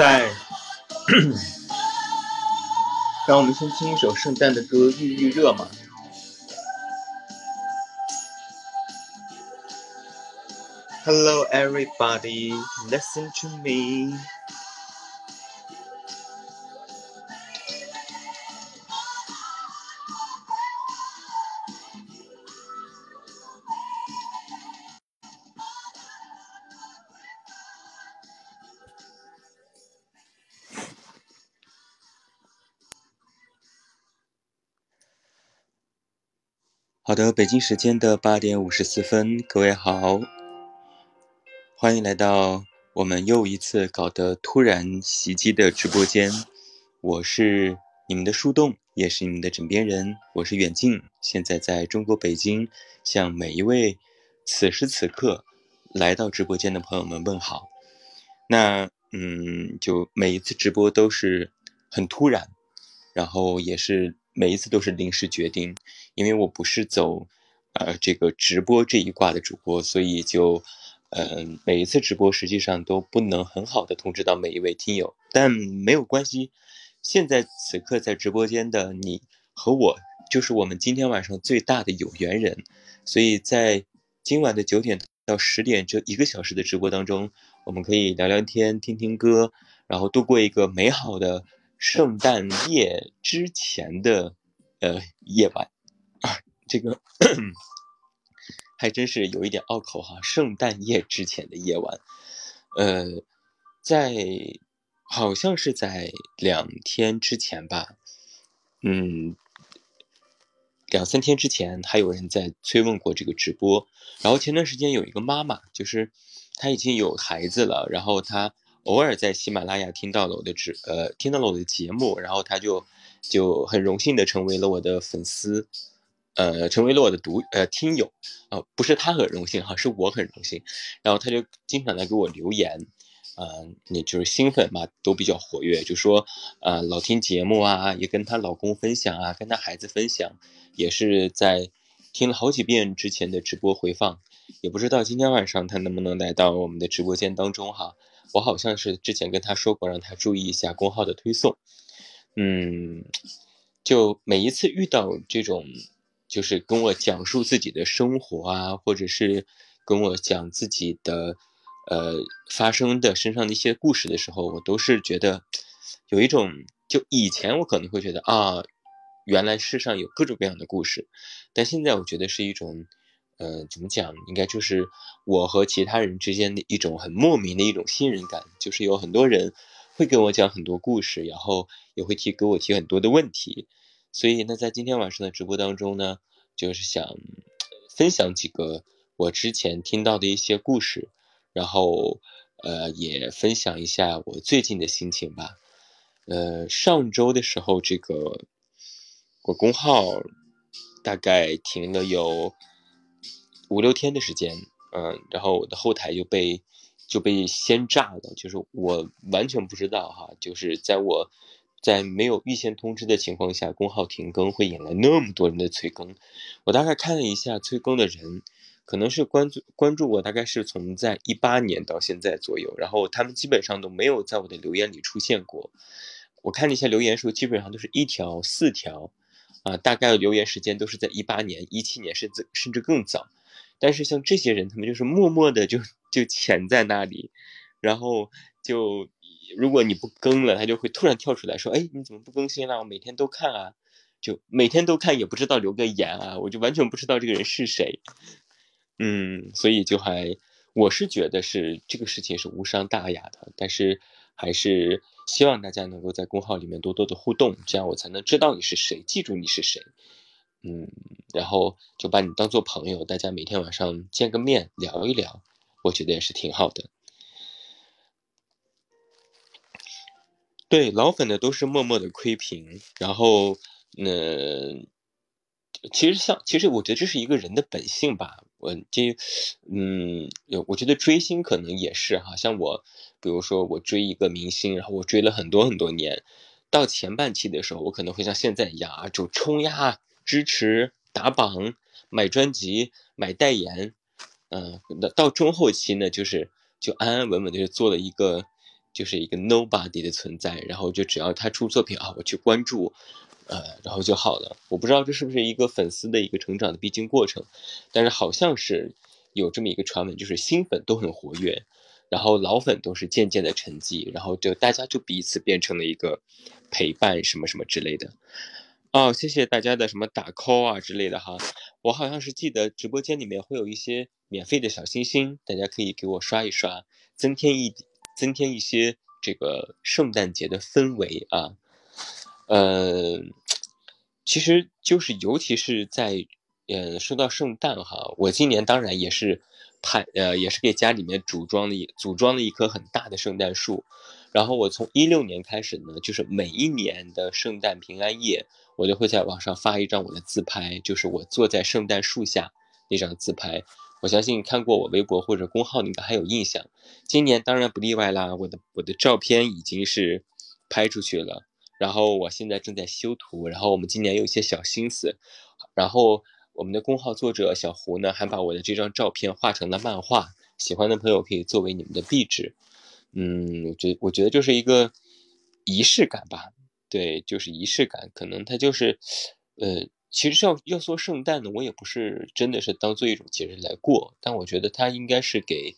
在啊，我在。让我们先听一首圣诞的歌，预预热嘛。Hello, everybody, listen to me. 的，北京时间的八点五十四分，各位好，欢迎来到我们又一次搞得突然袭击的直播间。我是你们的树洞，也是你们的枕边人，我是远近，现在在中国北京，向每一位此时此刻来到直播间的朋友们问好。那嗯，就每一次直播都是很突然，然后也是。每一次都是临时决定，因为我不是走，呃，这个直播这一挂的主播，所以就，嗯，每一次直播实际上都不能很好的通知到每一位听友，但没有关系。现在此刻在直播间的你和我，就是我们今天晚上最大的有缘人，所以在今晚的九点到十点这一个小时的直播当中，我们可以聊聊天、听听歌，然后度过一个美好的。圣诞夜之前的呃夜晚啊，这个 还真是有一点拗口哈。圣诞夜之前的夜晚，呃，在好像是在两天之前吧，嗯，两三天之前还有人在催问过这个直播。然后前段时间有一个妈妈，就是她已经有孩子了，然后她。偶尔在喜马拉雅听到了我的直呃听到了我的节目，然后他就就很荣幸的成为了我的粉丝，呃成为了我的读呃听友啊不是他很荣幸哈是我很荣幸，然后他就经常来给我留言，嗯你就是新粉嘛都比较活跃，就说啊老听节目啊也跟她老公分享啊跟她孩子分享，也是在听了好几遍之前的直播回放，也不知道今天晚上他能不能来到我们的直播间当中哈。我好像是之前跟他说过，让他注意一下公号的推送。嗯，就每一次遇到这种，就是跟我讲述自己的生活啊，或者是跟我讲自己的，呃，发生的身上的一些故事的时候，我都是觉得有一种，就以前我可能会觉得啊，原来世上有各种各样的故事，但现在我觉得是一种。呃，怎么讲？应该就是我和其他人之间的一种很莫名的一种信任感，就是有很多人会跟我讲很多故事，然后也会提给我提很多的问题。所以呢，在今天晚上的直播当中呢，就是想分享几个我之前听到的一些故事，然后呃，也分享一下我最近的心情吧。呃，上周的时候，这个我公号大概停了有。五六天的时间，嗯，然后我的后台就被就被先炸了，就是我完全不知道哈，就是在我在没有预先通知的情况下，公号停更会引来那么多人的催更。我大概看了一下催更的人，可能是关注关注我，大概是从在一八年到现在左右，然后他们基本上都没有在我的留言里出现过。我看了一下留言数，基本上都是一条四条，啊，大概留言时间都是在一八年、一七年，甚至甚至更早。但是像这些人，他们就是默默的就就潜在那里，然后就如果你不更了，他就会突然跳出来说：“哎，你怎么不更新了？我每天都看啊，就每天都看，也不知道留个言啊，我就完全不知道这个人是谁。”嗯，所以就还我是觉得是这个事情是无伤大雅的，但是还是希望大家能够在公号里面多多的互动，这样我才能知道你是谁，记住你是谁。嗯，然后就把你当做朋友，大家每天晚上见个面聊一聊，我觉得也是挺好的。对，老粉的都是默默的窥屏，然后，嗯，其实像，其实我觉得这是一个人的本性吧。我这，嗯，我觉得追星可能也是哈，像我，比如说我追一个明星，然后我追了很多很多年，到前半期的时候，我可能会像现在一样啊，就冲呀。支持打榜、买专辑、买代言，嗯，那到中后期呢，就是就安安稳稳的就做了一个就是一个 nobody 的存在，然后就只要他出作品啊，我去关注，呃，然后就好了。我不知道这是不是一个粉丝的一个成长的必经过程，但是好像是有这么一个传闻，就是新粉都很活跃，然后老粉都是渐渐的沉寂，然后就大家就彼此变成了一个陪伴什么什么之类的。哦，谢谢大家的什么打 call 啊之类的哈，我好像是记得直播间里面会有一些免费的小心心，大家可以给我刷一刷，增添一增添一些这个圣诞节的氛围啊。呃，其实就是尤其是在呃说到圣诞哈，我今年当然也是派呃也是给家里面组装了一组装了一棵很大的圣诞树，然后我从一六年开始呢，就是每一年的圣诞平安夜。我就会在网上发一张我的自拍，就是我坐在圣诞树下那张自拍。我相信看过我微博或者公号，应该还有印象。今年当然不例外啦，我的我的照片已经是拍出去了。然后我现在正在修图，然后我们今年有一些小心思。然后我们的公号作者小胡呢，还把我的这张照片画成了漫画，喜欢的朋友可以作为你们的壁纸。嗯，我觉我觉得就是一个仪式感吧。对，就是仪式感，可能它就是，呃，其实要要说圣诞呢，我也不是真的是当做一种节日来过，但我觉得它应该是给，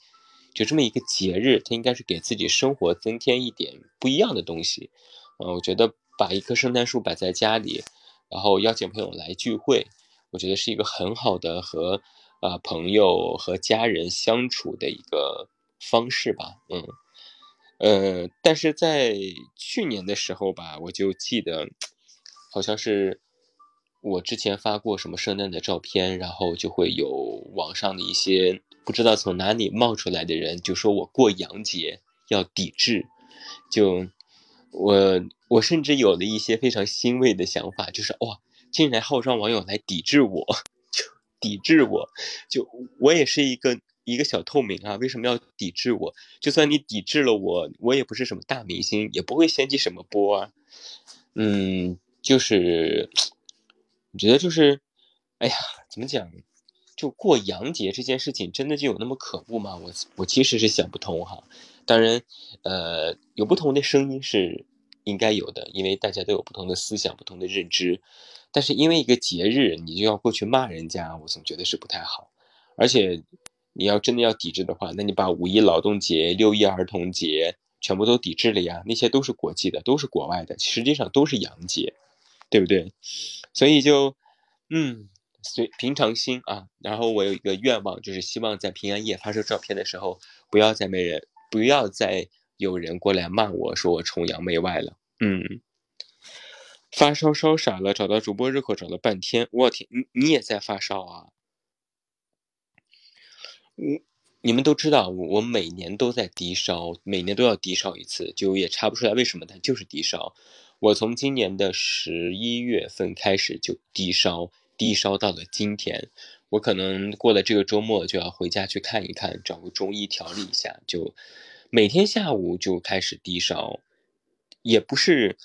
就这么一个节日，它应该是给自己生活增添一点不一样的东西。嗯，我觉得把一棵圣诞树摆在家里，然后邀请朋友来聚会，我觉得是一个很好的和啊朋友和家人相处的一个方式吧。嗯。呃，但是在去年的时候吧，我就记得，好像是我之前发过什么圣诞的照片，然后就会有网上的一些不知道从哪里冒出来的人，就说我过洋节要抵制，就我我甚至有了一些非常欣慰的想法，就是哇，竟然号召网友来抵制我，就抵制我，就我也是一个。一个小透明啊，为什么要抵制我？就算你抵制了我，我也不是什么大明星，也不会掀起什么波啊。嗯，就是，我觉得就是，哎呀，怎么讲？就过洋节这件事情，真的就有那么可恶吗？我我其实是想不通哈。当然，呃，有不同的声音是应该有的，因为大家都有不同的思想、不同的认知。但是因为一个节日，你就要过去骂人家，我总觉得是不太好，而且。你要真的要抵制的话，那你把五一劳动节、六一儿童节全部都抵制了呀？那些都是国际的，都是国外的，实际上都是洋节，对不对？所以就，嗯，随平常心啊。然后我有一个愿望，就是希望在平安夜发射照片的时候，不要再没人，不要再有人过来骂我说我崇洋媚外了。嗯，发烧烧傻了，找到主播入口找了半天，我天，你你也在发烧啊？我你们都知道，我我每年都在低烧，每年都要低烧一次，就也查不出来为什么，但就是低烧。我从今年的十一月份开始就低烧，低烧到了今天。我可能过了这个周末就要回家去看一看，找个中医调理一下。就每天下午就开始低烧，也不是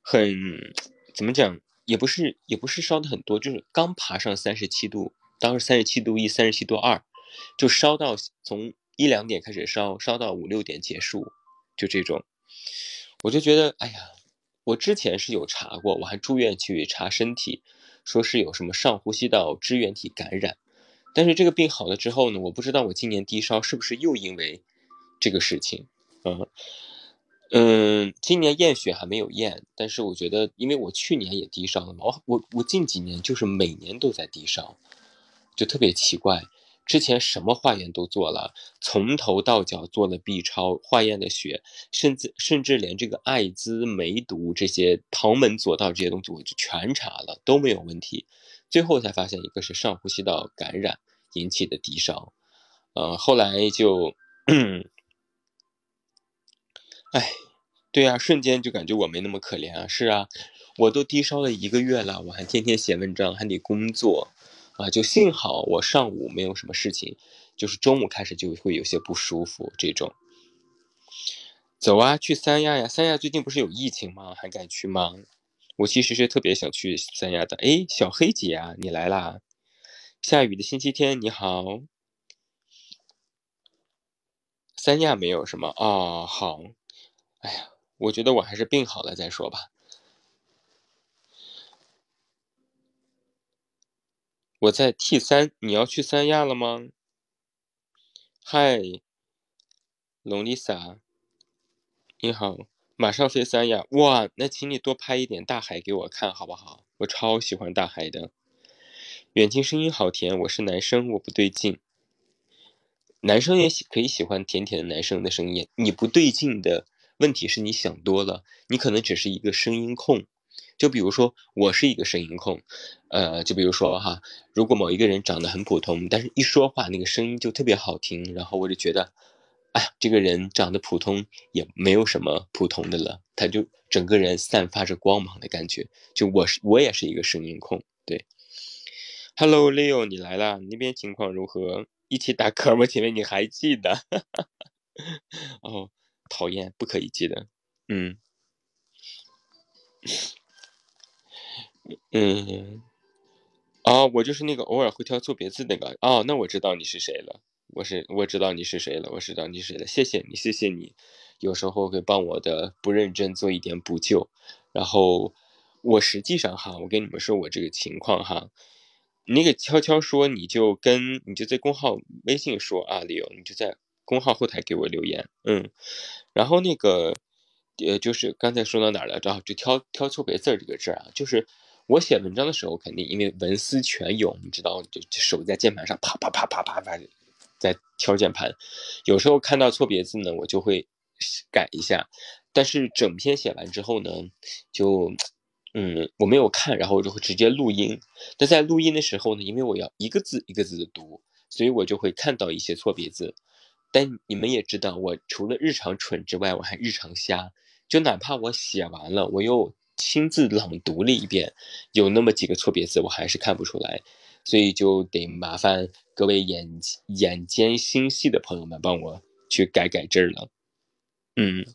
很怎么讲，也不是也不是烧的很多，就是刚爬上三十七度，当时三十七度一，三十七度二。就烧到从一两点开始烧，烧到五六点结束，就这种，我就觉得，哎呀，我之前是有查过，我还住院去查身体，说是有什么上呼吸道支原体感染，但是这个病好了之后呢，我不知道我今年低烧是不是又因为这个事情，嗯嗯，今年验血还没有验，但是我觉得，因为我去年也低烧了嘛，我我我近几年就是每年都在低烧，就特别奇怪。之前什么化验都做了，从头到脚做了 B 超，化验的血，甚至甚至连这个艾滋、梅毒这些旁门左道这些东西，我就全查了，都没有问题。最后才发现一个是上呼吸道感染引起的低烧，呃，后来就，哎，对呀，瞬间就感觉我没那么可怜啊。是啊，我都低烧了一个月了，我还天天写文章，还得工作。啊，就幸好我上午没有什么事情，就是中午开始就会有些不舒服这种。走啊，去三亚呀！三亚最近不是有疫情吗？还敢去吗？我其实是特别想去三亚的。哎，小黑姐啊，你来啦！下雨的星期天，你好。三亚没有什么哦，好。哎呀，我觉得我还是病好了再说吧。我在 T 三，你要去三亚了吗？嗨，龙丽莎，你好，马上飞三亚哇！那请你多拍一点大海给我看好不好？我超喜欢大海的。远近声音好甜，我是男生，我不对劲。男生也喜可以喜欢甜甜的男生的声音。你不对劲的问题是你想多了，你可能只是一个声音控。就比如说，我是一个声音控，呃，就比如说哈，如果某一个人长得很普通，但是一说话那个声音就特别好听，然后我就觉得，哎，这个人长得普通也没有什么普通的了，他就整个人散发着光芒的感觉。就我是我也是一个声音控，对。Hello Leo，你来了，那边情况如何？一起打嗝吗？前面你还记得？哦，讨厌，不可以记得，嗯。嗯，哦，我就是那个偶尔会挑错别字那个。哦，那我知道你是谁了。我是我知道你是谁了。我知道你是谁了。谢谢你，谢谢你，有时候会帮我的不认真做一点补救。然后我实际上哈，我跟你们说我这个情况哈，那个悄悄说你就跟你就在公号微信说啊，李勇，你就在公号后台给我留言，嗯，然后那个呃，就是刚才说到哪儿了？着？就挑挑错别字这个事儿啊，就是。我写文章的时候，肯定因为文思泉涌，你知道，就手在键盘上啪啪啪啪啪啪在敲键盘。有时候看到错别字呢，我就会改一下。但是整篇写完之后呢，就嗯，我没有看，然后我就会直接录音。那在录音的时候呢，因为我要一个字一个字的读，所以我就会看到一些错别字。但你们也知道，我除了日常蠢之外，我还日常瞎。就哪怕我写完了，我又。亲自朗读了一遍，有那么几个错别字，我还是看不出来，所以就得麻烦各位眼眼尖心细的朋友们帮我去改改字了。嗯，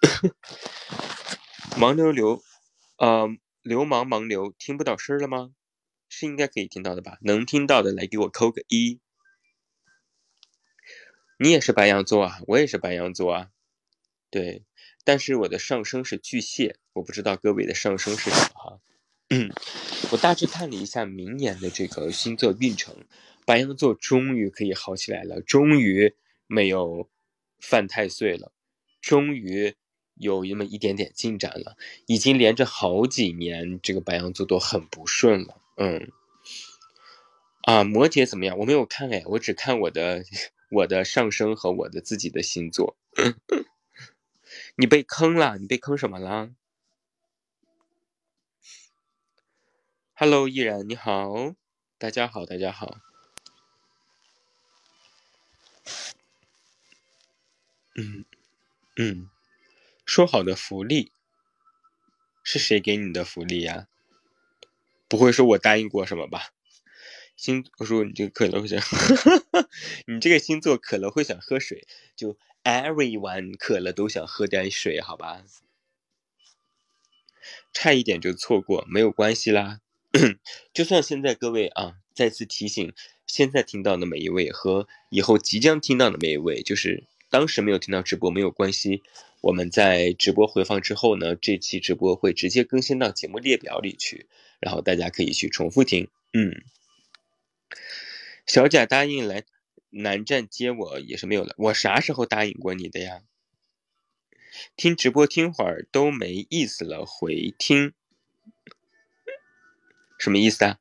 盲流流，呃，流氓盲流，听不到声了吗？是应该可以听到的吧？能听到的来给我扣个一。你也是白羊座啊，我也是白羊座啊，对。但是我的上升是巨蟹，我不知道各位的上升是什么哈。我大致看了一下明年的这个星座运程，白羊座终于可以好起来了，终于没有犯太岁了，终于有那么一点点进展了。已经连着好几年，这个白羊座都很不顺了。嗯，啊，摩羯怎么样？我没有看哎，我只看我的 我的上升和我的自己的星座。你被坑了？你被坑什么了？Hello，依然你好，大家好，大家好。嗯嗯，说好的福利是谁给你的福利呀？不会是我答应过什么吧？星，我说你这个可能会想，你这个星座可能会想喝水，就。Everyone 渴了都想喝点水，好吧？差一点就错过，没有关系啦。就算现在各位啊，再次提醒，现在听到的每一位和以后即将听到的每一位，就是当时没有听到直播没有关系。我们在直播回放之后呢，这期直播会直接更新到节目列表里去，然后大家可以去重复听。嗯，小贾答应来。南站接我也是没有了，我啥时候答应过你的呀？听直播听会儿都没意思了，回听什么意思啊？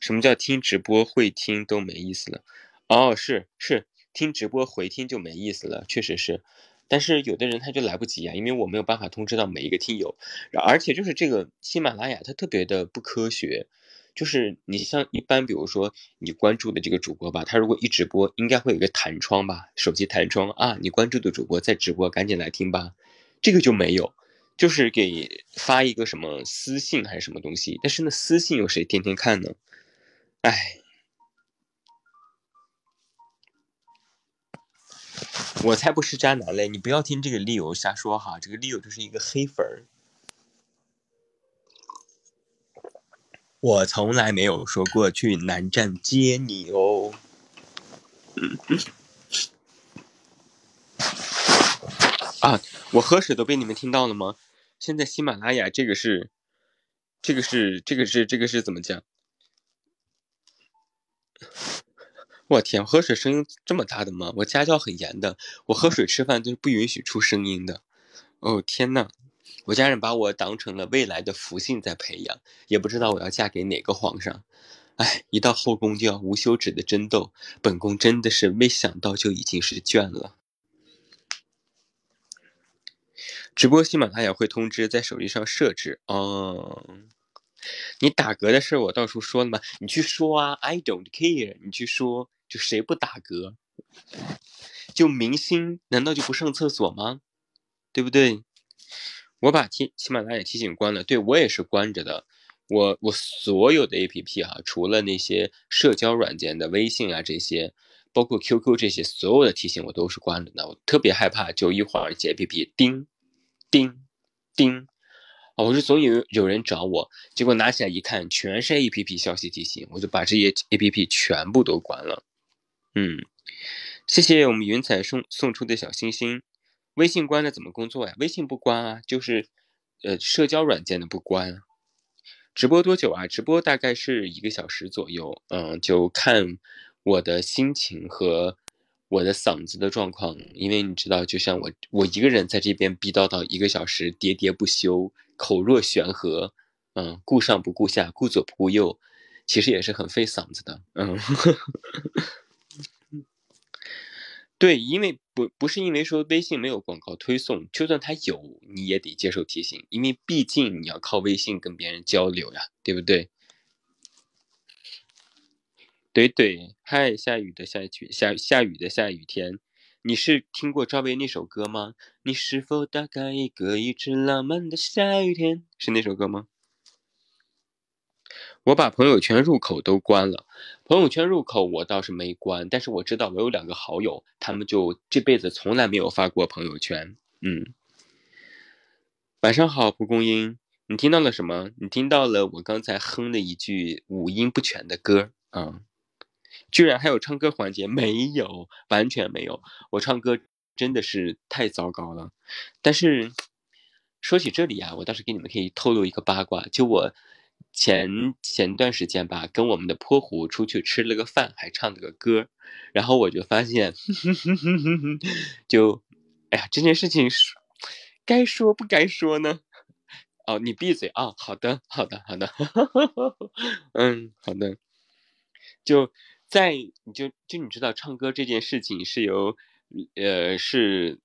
什么叫听直播会听都没意思了？哦，是是，听直播回听就没意思了，确实是。但是有的人他就来不及啊，因为我没有办法通知到每一个听友，而且就是这个喜马拉雅它特别的不科学。就是你像一般，比如说你关注的这个主播吧，他如果一直播，应该会有一个弹窗吧，手机弹窗啊，你关注的主播在直播，赶紧来听吧。这个就没有，就是给发一个什么私信还是什么东西，但是那私信有谁天天看呢？哎，我才不是渣男嘞！你不要听这个利友瞎说哈，这个利友就是一个黑粉儿。我从来没有说过去南站接你哦。啊，我喝水都被你们听到了吗？现在喜马拉雅这个是，这个是，这个是，这个是怎么讲？我天，喝水声音这么大的吗？我家教很严的，我喝水吃饭都是不允许出声音的。哦天呐，我家人把我当成了未来的福星在培养，也不知道我要嫁给哪个皇上。哎，一到后宫就要无休止的争斗，本宫真的是没想到就已经是倦了。直播喜马拉雅会通知在手机上设置哦。你打嗝的事我到处说了吗？你去说啊，I don't care。你去说，就谁不打嗝？就明星难道就不上厕所吗？对不对？我把提喜马拉雅提醒关了，对我也是关着的。我我所有的 A P P 哈，除了那些社交软件的微信啊这些，包括 Q Q 这些，所有的提醒我都是关着的。我特别害怕，就一会儿接 A P P 叮叮叮。啊，我是总有有人找我，结果拿起来一看，全是 A P P 消息提醒，我就把这些 A P P 全部都关了。嗯，谢谢我们云彩送送出的小星星。微信关了怎么工作呀？微信不关啊，就是呃社交软件的不关。直播多久啊？直播大概是一个小时左右。嗯，就看我的心情和。我的嗓子的状况，因为你知道，就像我我一个人在这边逼叨叨一个小时，喋喋不休，口若悬河，嗯，顾上不顾下，顾左不顾右，其实也是很费嗓子的，嗯，对，因为不不是因为说微信没有广告推送，就算它有，你也得接受提醒，因为毕竟你要靠微信跟别人交流呀，对不对？对对，嗨，下雨的下雨下下雨的下雨天，你是听过赵薇那首歌吗？你是否打开一个一直浪漫的下雨天？是那首歌吗？我把朋友圈入口都关了，朋友圈入口我倒是没关，但是我知道我有两个好友，他们就这辈子从来没有发过朋友圈。嗯，晚上好，蒲公英，你听到了什么？你听到了我刚才哼的一句五音不全的歌啊。居然还有唱歌环节？没有，完全没有。我唱歌真的是太糟糕了。但是说起这里啊，我倒是给你们可以透露一个八卦，就我前前段时间吧，跟我们的泼湖出去吃了个饭，还唱了个歌，然后我就发现，就哎呀，这件事情是该说不该说呢？哦，你闭嘴啊！好的，好的，好的，嗯，好的，就。在你就就你知道唱歌这件事情是由，呃是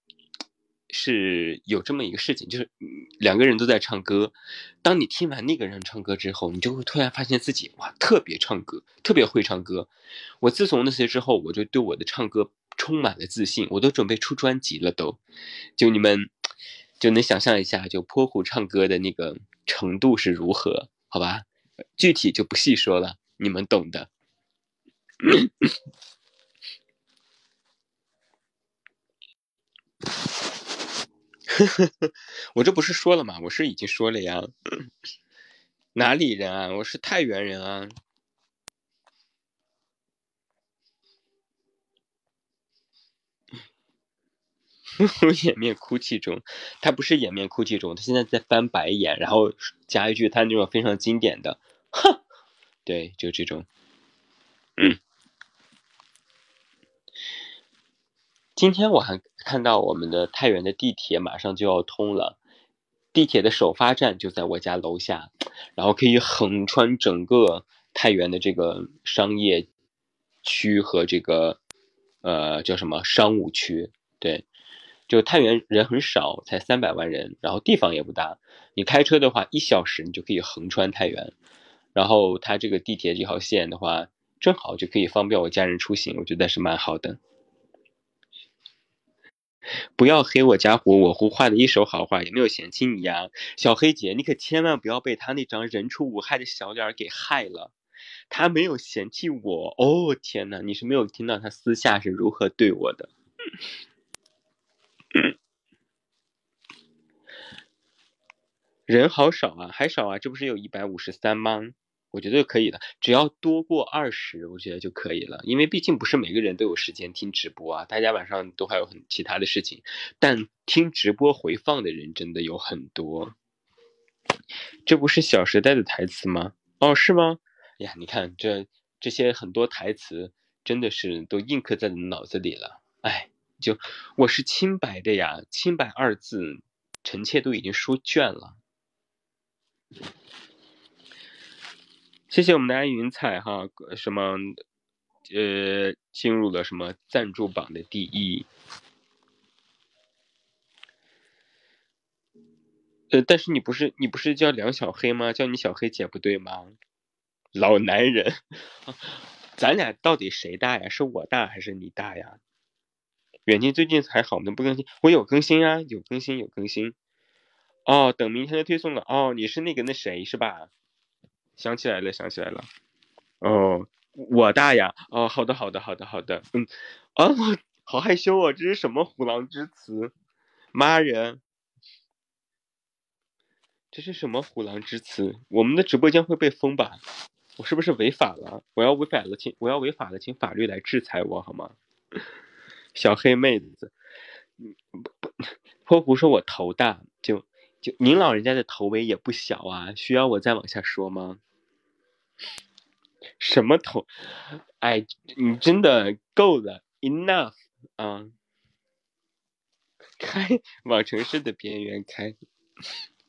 是有这么一个事情，就是两个人都在唱歌。当你听完那个人唱歌之后，你就会突然发现自己哇特别唱歌，特别会唱歌。我自从那些之后，我就对我的唱歌充满了自信，我都准备出专辑了都。就你们就能想象一下，就泼湖唱歌的那个程度是如何，好吧？具体就不细说了，你们懂的。我这不是说了吗？我是已经说了呀。哪里人啊？我是太原人啊。掩面哭泣中，他不是掩面哭泣中，他现在在翻白眼，然后加一句他那种非常经典的“哼”，对，就这种，今天我还看到我们的太原的地铁马上就要通了，地铁的首发站就在我家楼下，然后可以横穿整个太原的这个商业区和这个呃叫什么商务区。对，就太原人很少，才三百万人，然后地方也不大，你开车的话一小时你就可以横穿太原，然后它这个地铁这条线的话，正好就可以方便我家人出行，我觉得是蛮好的。不要黑我家虎，我胡画的一手好画，也没有嫌弃你呀，小黑姐，你可千万不要被他那张人畜无害的小脸给害了。他没有嫌弃我，哦天哪，你是没有听到他私下是如何对我的。人好少啊，还少啊，这不是有一百五十三吗？我觉得可以的，只要多过二十，我觉得就可以了。因为毕竟不是每个人都有时间听直播啊，大家晚上都还有很其他的事情。但听直播回放的人真的有很多。这不是《小时代》的台词吗？哦，是吗？哎呀，你看这这些很多台词，真的是都印刻在你脑子里了。哎，就我是清白的呀，清白二字，臣妾都已经说倦了。谢谢我们的安云彩哈，什么呃进入了什么赞助榜的第一，呃，但是你不是你不是叫梁小黑吗？叫你小黑姐不对吗？老男人，咱俩到底谁大呀？是我大还是你大呀？远近最近还好吗？不更新？我有更新啊，有更新有更新。哦，等明天的推送了。哦，你是那个那谁是吧？想起来了，想起来了。哦，我大呀。哦，好的，好的，好的，好的。嗯，啊，好害羞哦，这是什么虎狼之词？妈人，这是什么虎狼之词？我们的直播间会被封吧？我是不是违法了？我要违法了，请我要违法了，请法律来制裁我好吗？小黑妹子，泼胡说我头大，就就您老人家的头围也不小啊，需要我再往下说吗？什么头？哎，你真的够了，enough 啊！开往城市的边缘开，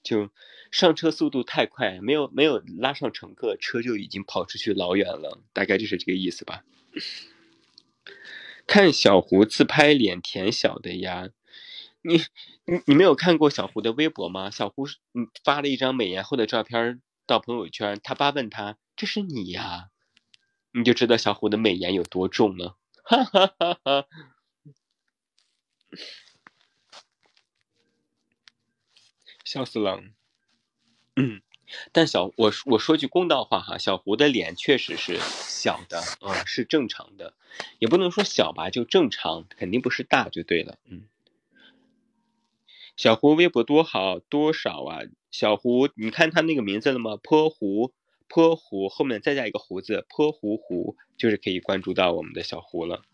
就上车速度太快，没有没有拉上乘客，车就已经跑出去老远了，大概就是这个意思吧。看小胡自拍脸甜小的呀，你你你没有看过小胡的微博吗？小胡嗯发了一张美颜后的照片到朋友圈，他爸问他。这是你呀，你就知道小胡的美颜有多重了，哈哈哈哈！笑死了。嗯，但小我我说句公道话哈，小胡的脸确实是小的，嗯，是正常的，也不能说小吧，就正常，肯定不是大就对了。嗯，小胡微博多好多少啊？小胡，你看他那个名字了吗？泼胡。泼胡后面再加一个胡子，泼胡胡就是可以关注到我们的小胡了。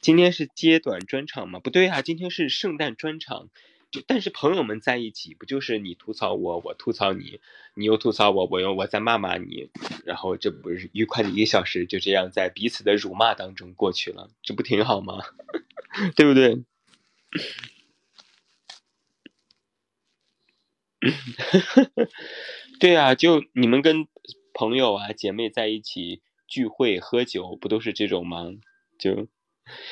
今天是揭短专场吗？不对啊，今天是圣诞专场。就但是朋友们在一起，不就是你吐槽我，我吐槽你，你又吐槽我，我又我在骂骂你，然后这不是愉快的一个小时就这样在彼此的辱骂当中过去了，这不挺好吗？对不对？对啊，就你们跟朋友啊、姐妹在一起聚会喝酒，不都是这种吗？就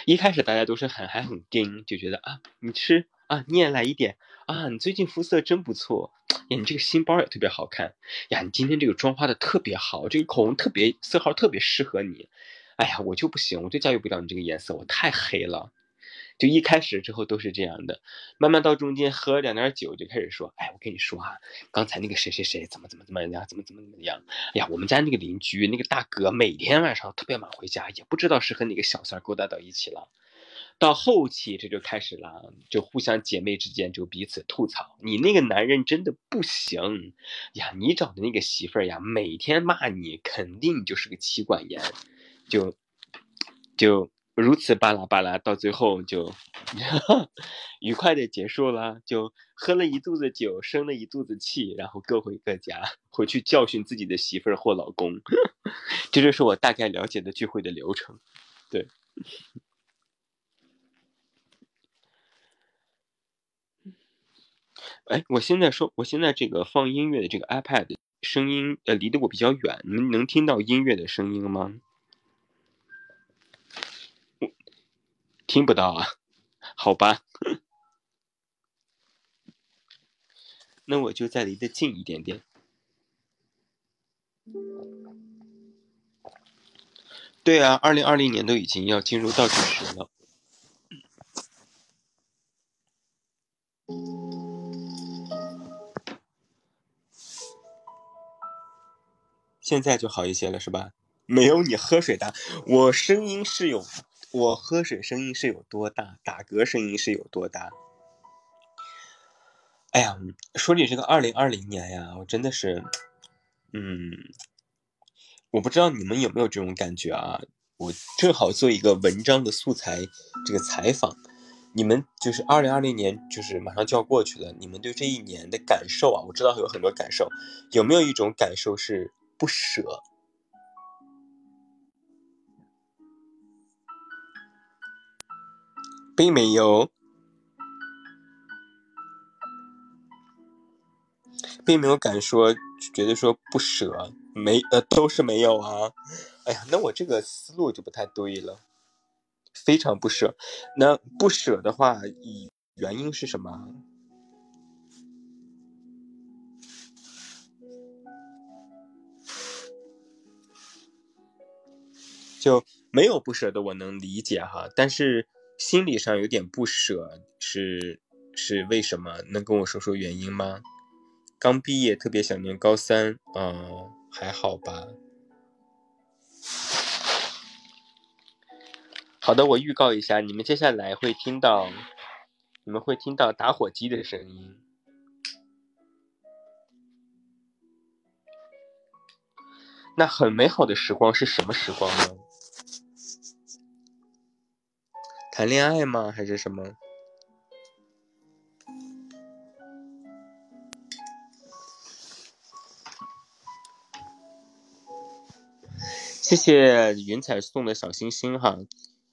一开始大家都是很还很盯，就觉得啊，你吃啊，你也来一点啊，你最近肤色真不错呀，你这个新包也特别好看呀，你今天这个妆化的特别好，这个口红特别色号特别适合你。哎呀，我就不行，我就驾驭不了你这个颜色，我太黑了。就一开始之后都是这样的，慢慢到中间喝两点酒就开始说，哎，我跟你说啊，刚才那个谁谁谁怎么怎么怎么样，怎么怎么怎么样，哎呀，我们家那个邻居那个大哥每天晚上特别晚回家，也不知道是和哪个小三勾搭到一起了。到后期这就开始了，就互相姐妹之间就彼此吐槽，你那个男人真的不行呀，你找的那个媳妇儿呀，每天骂你，肯定就是个妻管严，就就。如此巴拉巴拉，到最后就 愉快的结束了，就喝了一肚子酒，生了一肚子气，然后各回各家，回去教训自己的媳妇儿或老公。这就是我大概了解的聚会的流程。对。哎，我现在说，我现在这个放音乐的这个 iPad 声音，呃，离得我比较远，你们能听到音乐的声音吗？听不到啊，好吧，那我就再离得近一点点。对啊，二零二零年都已经要进入倒计时了。现在就好一些了，是吧？没有你喝水大，我声音是有。我喝水声音是有多大，打嗝声音是有多大？哎呀，说起这个二零二零年呀，我真的是，嗯，我不知道你们有没有这种感觉啊？我正好做一个文章的素材，这个采访，你们就是二零二零年，就是马上就要过去了，你们对这一年的感受啊，我知道有很多感受，有没有一种感受是不舍？并没有，并没有敢说，觉得说不舍，没呃都是没有啊。哎呀，那我这个思路就不太对了，非常不舍。那不舍的话，以原因是什么？就没有不舍的，我能理解哈，但是。心理上有点不舍，是是为什么？能跟我说说原因吗？刚毕业，特别想念高三，嗯，还好吧。好的，我预告一下，你们接下来会听到，你们会听到打火机的声音。那很美好的时光是什么时光呢？谈恋爱吗？还是什么？谢谢云彩送的小星星哈，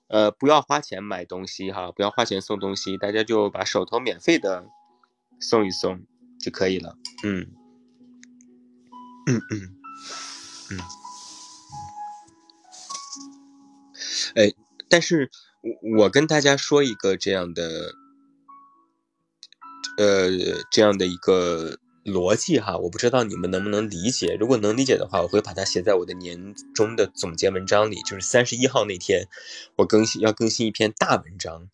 呃，不要花钱买东西哈，不要花钱送东西，大家就把手头免费的送一送就可以了。嗯，嗯嗯嗯，哎，但是。我我跟大家说一个这样的，呃，这样的一个逻辑哈，我不知道你们能不能理解。如果能理解的话，我会把它写在我的年终的总结文章里，就是三十一号那天，我更新要更新一篇大文章。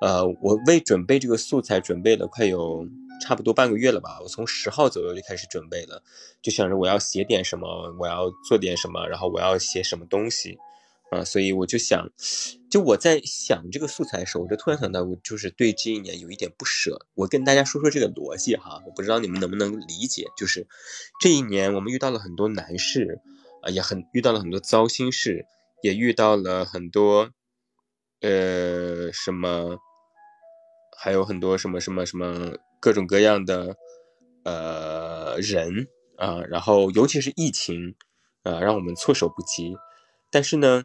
呃，我为准备这个素材准备了快有差不多半个月了吧，我从十号左右就开始准备了，就想着我要写点什么，我要做点什么，然后我要写什么东西。啊，所以我就想，就我在想这个素材的时候，我就突然想到，我就是对这一年有一点不舍。我跟大家说说这个逻辑哈，我不知道你们能不能理解。就是这一年我们遇到了很多难事，啊，也很遇到了很多糟心事，也遇到了很多，呃，什么，还有很多什么什么什么各种各样的，呃，人啊，然后尤其是疫情，啊，让我们措手不及。但是呢。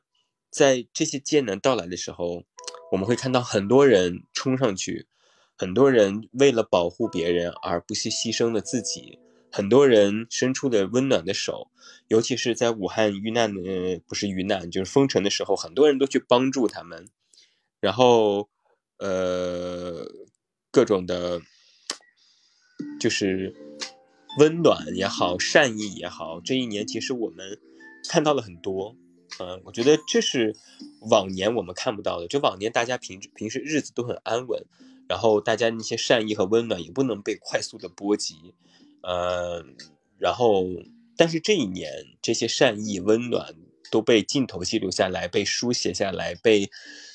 在这些艰难到来的时候，我们会看到很多人冲上去，很多人为了保护别人而不惜牺牲了自己，很多人伸出了温暖的手，尤其是在武汉遇难的，不是遇难就是封城的时候，很多人都去帮助他们，然后，呃，各种的，就是温暖也好，善意也好，这一年其实我们看到了很多。嗯，我觉得这是往年我们看不到的。就往年大家平平时日子都很安稳，然后大家那些善意和温暖也不能被快速的波及。嗯，然后但是这一年这些善意温暖都被镜头记录下来，被书写下来，被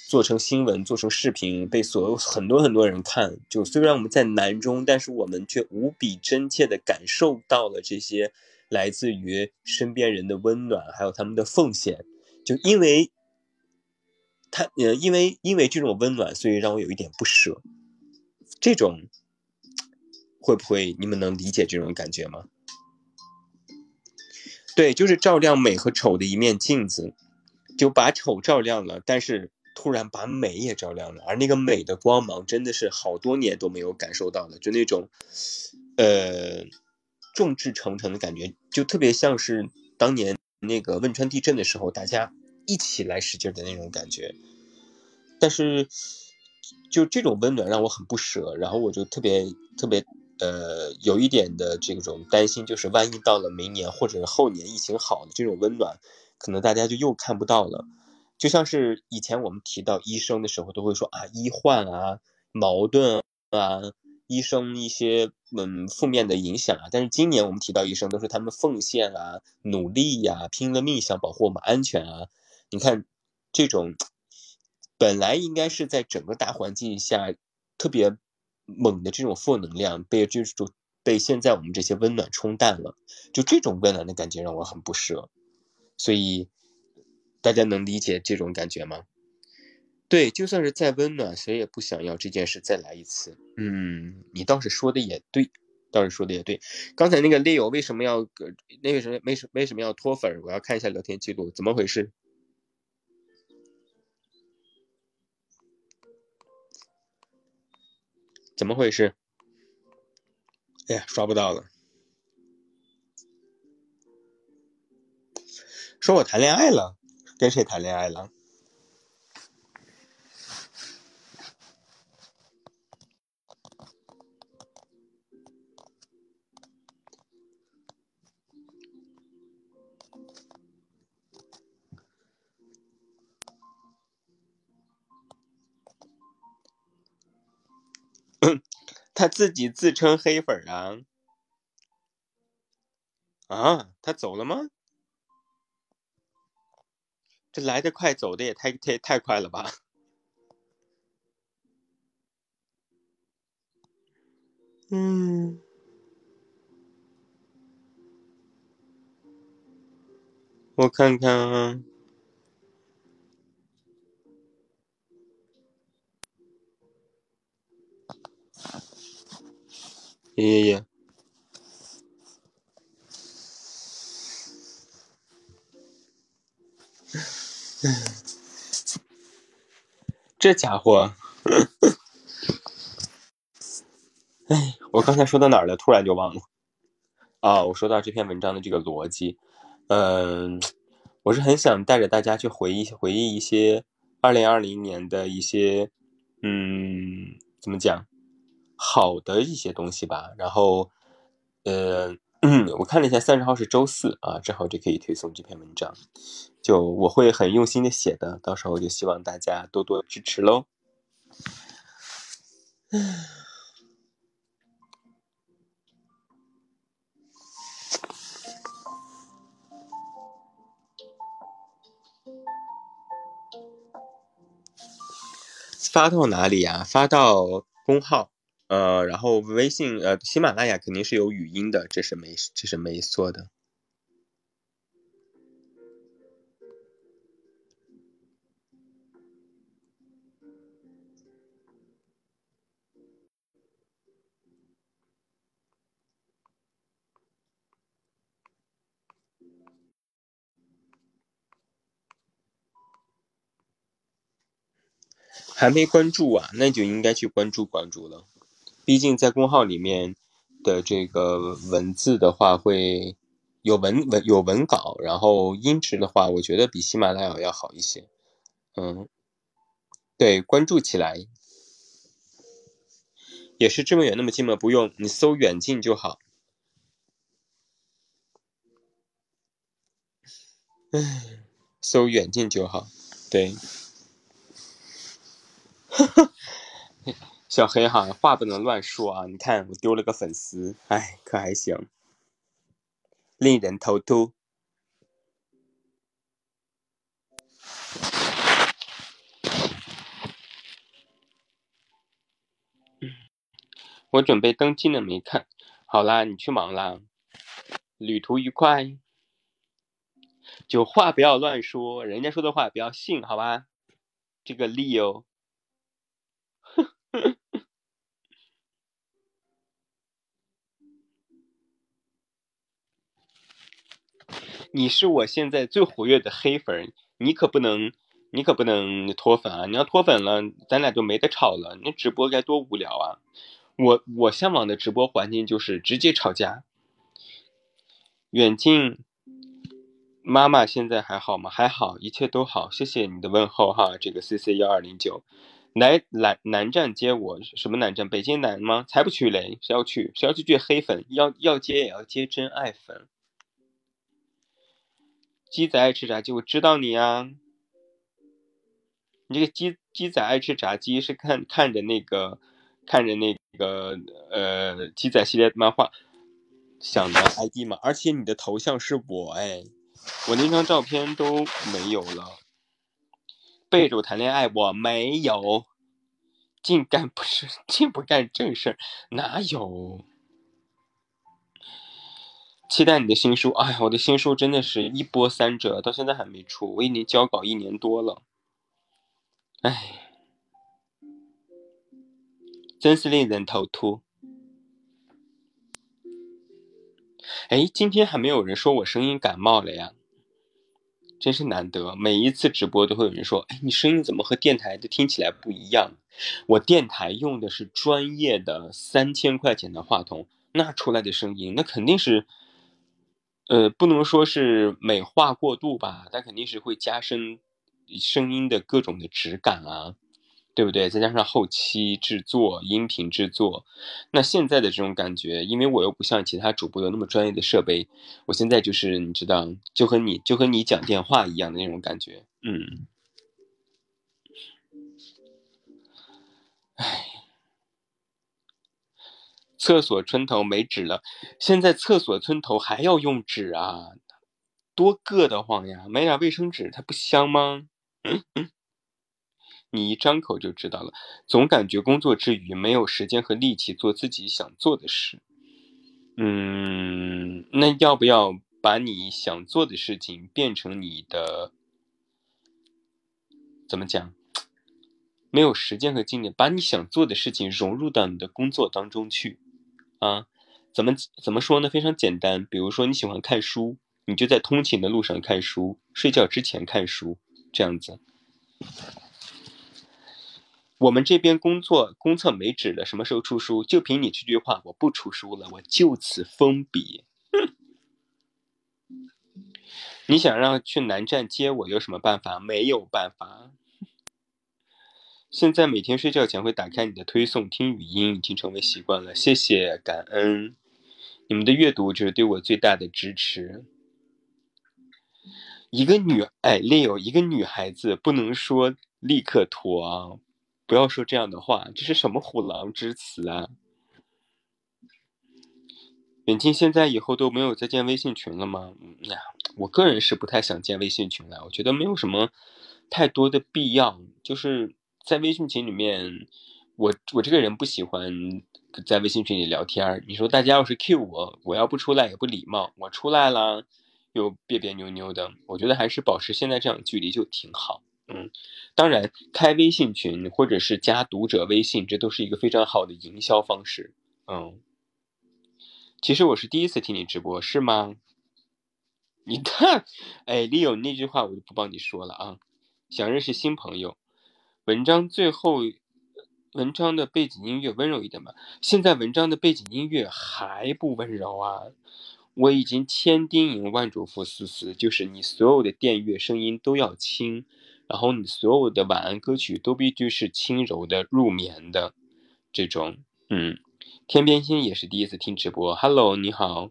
做成新闻、做成视频，被所有很多很多人看。就虽然我们在难中，但是我们却无比真切的感受到了这些。来自于身边人的温暖，还有他们的奉献，就因为他，呃，因为因为这种温暖，所以让我有一点不舍。这种会不会你们能理解这种感觉吗？对，就是照亮美和丑的一面镜子，就把丑照亮了，但是突然把美也照亮了，而那个美的光芒真的是好多年都没有感受到的，就那种，呃。众志成城的感觉，就特别像是当年那个汶川地震的时候，大家一起来使劲的那种感觉。但是，就这种温暖让我很不舍，然后我就特别特别呃有一点的这种担心，就是万一到了明年或者后年疫情好了，这种温暖可能大家就又看不到了。就像是以前我们提到医生的时候，都会说啊医患啊矛盾啊。医生一些嗯负面的影响啊，但是今年我们提到医生都是他们奉献啊、努力呀、拼了命想保护我们安全啊。你看，这种本来应该是在整个大环境下特别猛的这种负能量，被这种被现在我们这些温暖冲淡了。就这种温暖的感觉让我很不舍。所以大家能理解这种感觉吗？对，就算是再温暖，谁也不想要这件事再来一次。嗯，你倒是说的也对，倒是说的也对。刚才那个 Leo 为什么要那个什么为什为什么要脱粉？我要看一下聊天记录，怎么回事？怎么回事？哎呀，刷不到了。说我谈恋爱了，跟谁谈恋爱了？他自己自称黑粉啊？啊，他走了吗？这来的快，走的也太太太快了吧！嗯，我看看啊。爷爷，这家伙，哎，我刚才说到哪儿了？突然就忘了。啊，我说到这篇文章的这个逻辑，嗯，我是很想带着大家去回忆回忆一些二零二零年的一些，嗯，怎么讲？好的一些东西吧，然后，呃，我看了一下，三十号是周四啊，正好就可以推送这篇文章，就我会很用心的写的，到时候就希望大家多多支持喽。发到哪里呀？发到公号。呃，然后微信呃，喜马拉雅肯定是有语音的，这是没这是没错的。还没关注啊，那就应该去关注关注了。毕竟在公号里面的这个文字的话，会有文文有文稿，然后音质的话，我觉得比喜马拉雅要好一些。嗯，对，关注起来也是这么远那么近吗？不用，你搜远近就好。唉，搜远近就好。对，哈哈。小黑哈，话不能乱说啊！你看我丢了个粉丝，哎，可还行，令人头秃。我准备登机呢，没看好啦，你去忙啦，旅途愉快。就话不要乱说，人家说的话不要信，好吧？这个 Leo。你是我现在最活跃的黑粉，你可不能，你可不能脱粉啊！你要脱粉了，咱俩就没得吵了。那直播该多无聊啊！我我向往的直播环境就是直接吵架。远近，妈妈现在还好吗？还好，一切都好，谢谢你的问候哈。这个 C C 幺二零九。来南南站接我，什么南站？北京南吗？才不去嘞！谁要去？谁要去接黑粉？要要接也要接真爱粉。鸡仔爱吃炸鸡，我知道你呀。你这个鸡鸡仔爱吃炸鸡是看看着那个看着那个呃鸡仔系列漫画想的 ID 吗？而且你的头像是我哎，我那张照片都没有了。背着谈恋爱，我没有，净干不是 净不干正事哪有？期待你的新书。哎呀，我的新书真的是一波三折，到现在还没出。我已经交稿一年多了。哎，真是令人头秃。哎，今天还没有人说我声音感冒了呀，真是难得。每一次直播都会有人说：“哎，你声音怎么和电台的听起来不一样？”我电台用的是专业的三千块钱的话筒，那出来的声音那肯定是，呃，不能说是美化过度吧，但肯定是会加深声音的各种的质感啊，对不对？再加上后期制作、音频制作，那现在的这种感觉，因为我又不像其他主播有那么专业的设备，我现在就是你知道，就和你就和你讲电话一样的那种感觉，嗯。唉，厕所村头没纸了，现在厕所村头还要用纸啊，多硌得慌呀！买点卫生纸，它不香吗？嗯嗯，你一张口就知道了。总感觉工作之余没有时间和力气做自己想做的事。嗯，那要不要把你想做的事情变成你的？怎么讲？没有时间和精力把你想做的事情融入到你的工作当中去，啊，怎么怎么说呢？非常简单，比如说你喜欢看书，你就在通勤的路上看书，睡觉之前看书，这样子。我们这边工作公测没纸了，什么时候出书？就凭你这句话，我不出书了，我就此封笔。你想让去南站接我，有什么办法？没有办法。现在每天睡觉前会打开你的推送听语音，已经成为习惯了。谢谢，感恩你们的阅读，就是对我最大的支持。一个女哎，Leo，一个女孩子不能说立刻脱啊，不要说这样的话，这是什么虎狼之词啊？远近现在以后都没有再建微信群了吗？嗯呀，我个人是不太想建微信群了，我觉得没有什么太多的必要，就是。在微信群里面，我我这个人不喜欢在微信群里聊天儿你说大家要是 Q 我，我要不出来也不礼貌。我出来了，又别别扭扭的。我觉得还是保持现在这样距离就挺好。嗯，当然开微信群或者是加读者微信，这都是一个非常好的营销方式。嗯，其实我是第一次听你直播，是吗？你看，哎，Leo 那句话我就不帮你说了啊。想认识新朋友。文章最后，文章的背景音乐温柔一点吧。现在文章的背景音乐还不温柔啊！我已经千叮咛万嘱咐思思，就是你所有的电乐声音都要轻，然后你所有的晚安歌曲都必须是轻柔的、入眠的这种。嗯，天边星也是第一次听直播，Hello，你好。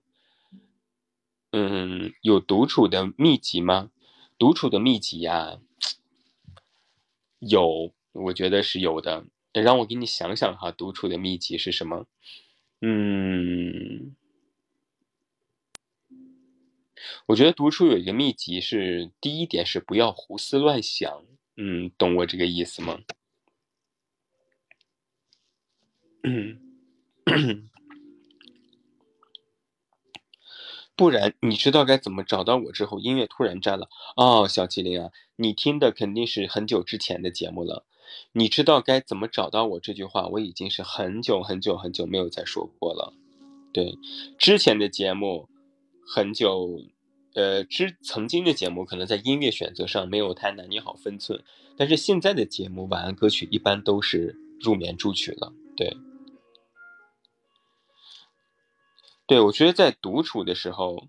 嗯，有独处的秘籍吗？独处的秘籍呀。有，我觉得是有的。让我给你想想哈，独处的秘籍是什么？嗯，我觉得读书有一个秘籍是，第一点是不要胡思乱想。嗯，懂我这个意思吗？嗯。不然你知道该怎么找到我之后，音乐突然站了。哦，小麒麟啊，你听的肯定是很久之前的节目了。你知道该怎么找到我这句话，我已经是很久很久很久没有再说过了。对，之前的节目很久，呃，之曾经的节目可能在音乐选择上没有太拿捏好分寸，但是现在的节目晚安歌曲一般都是入眠助曲了。对。对，我觉得在独处的时候，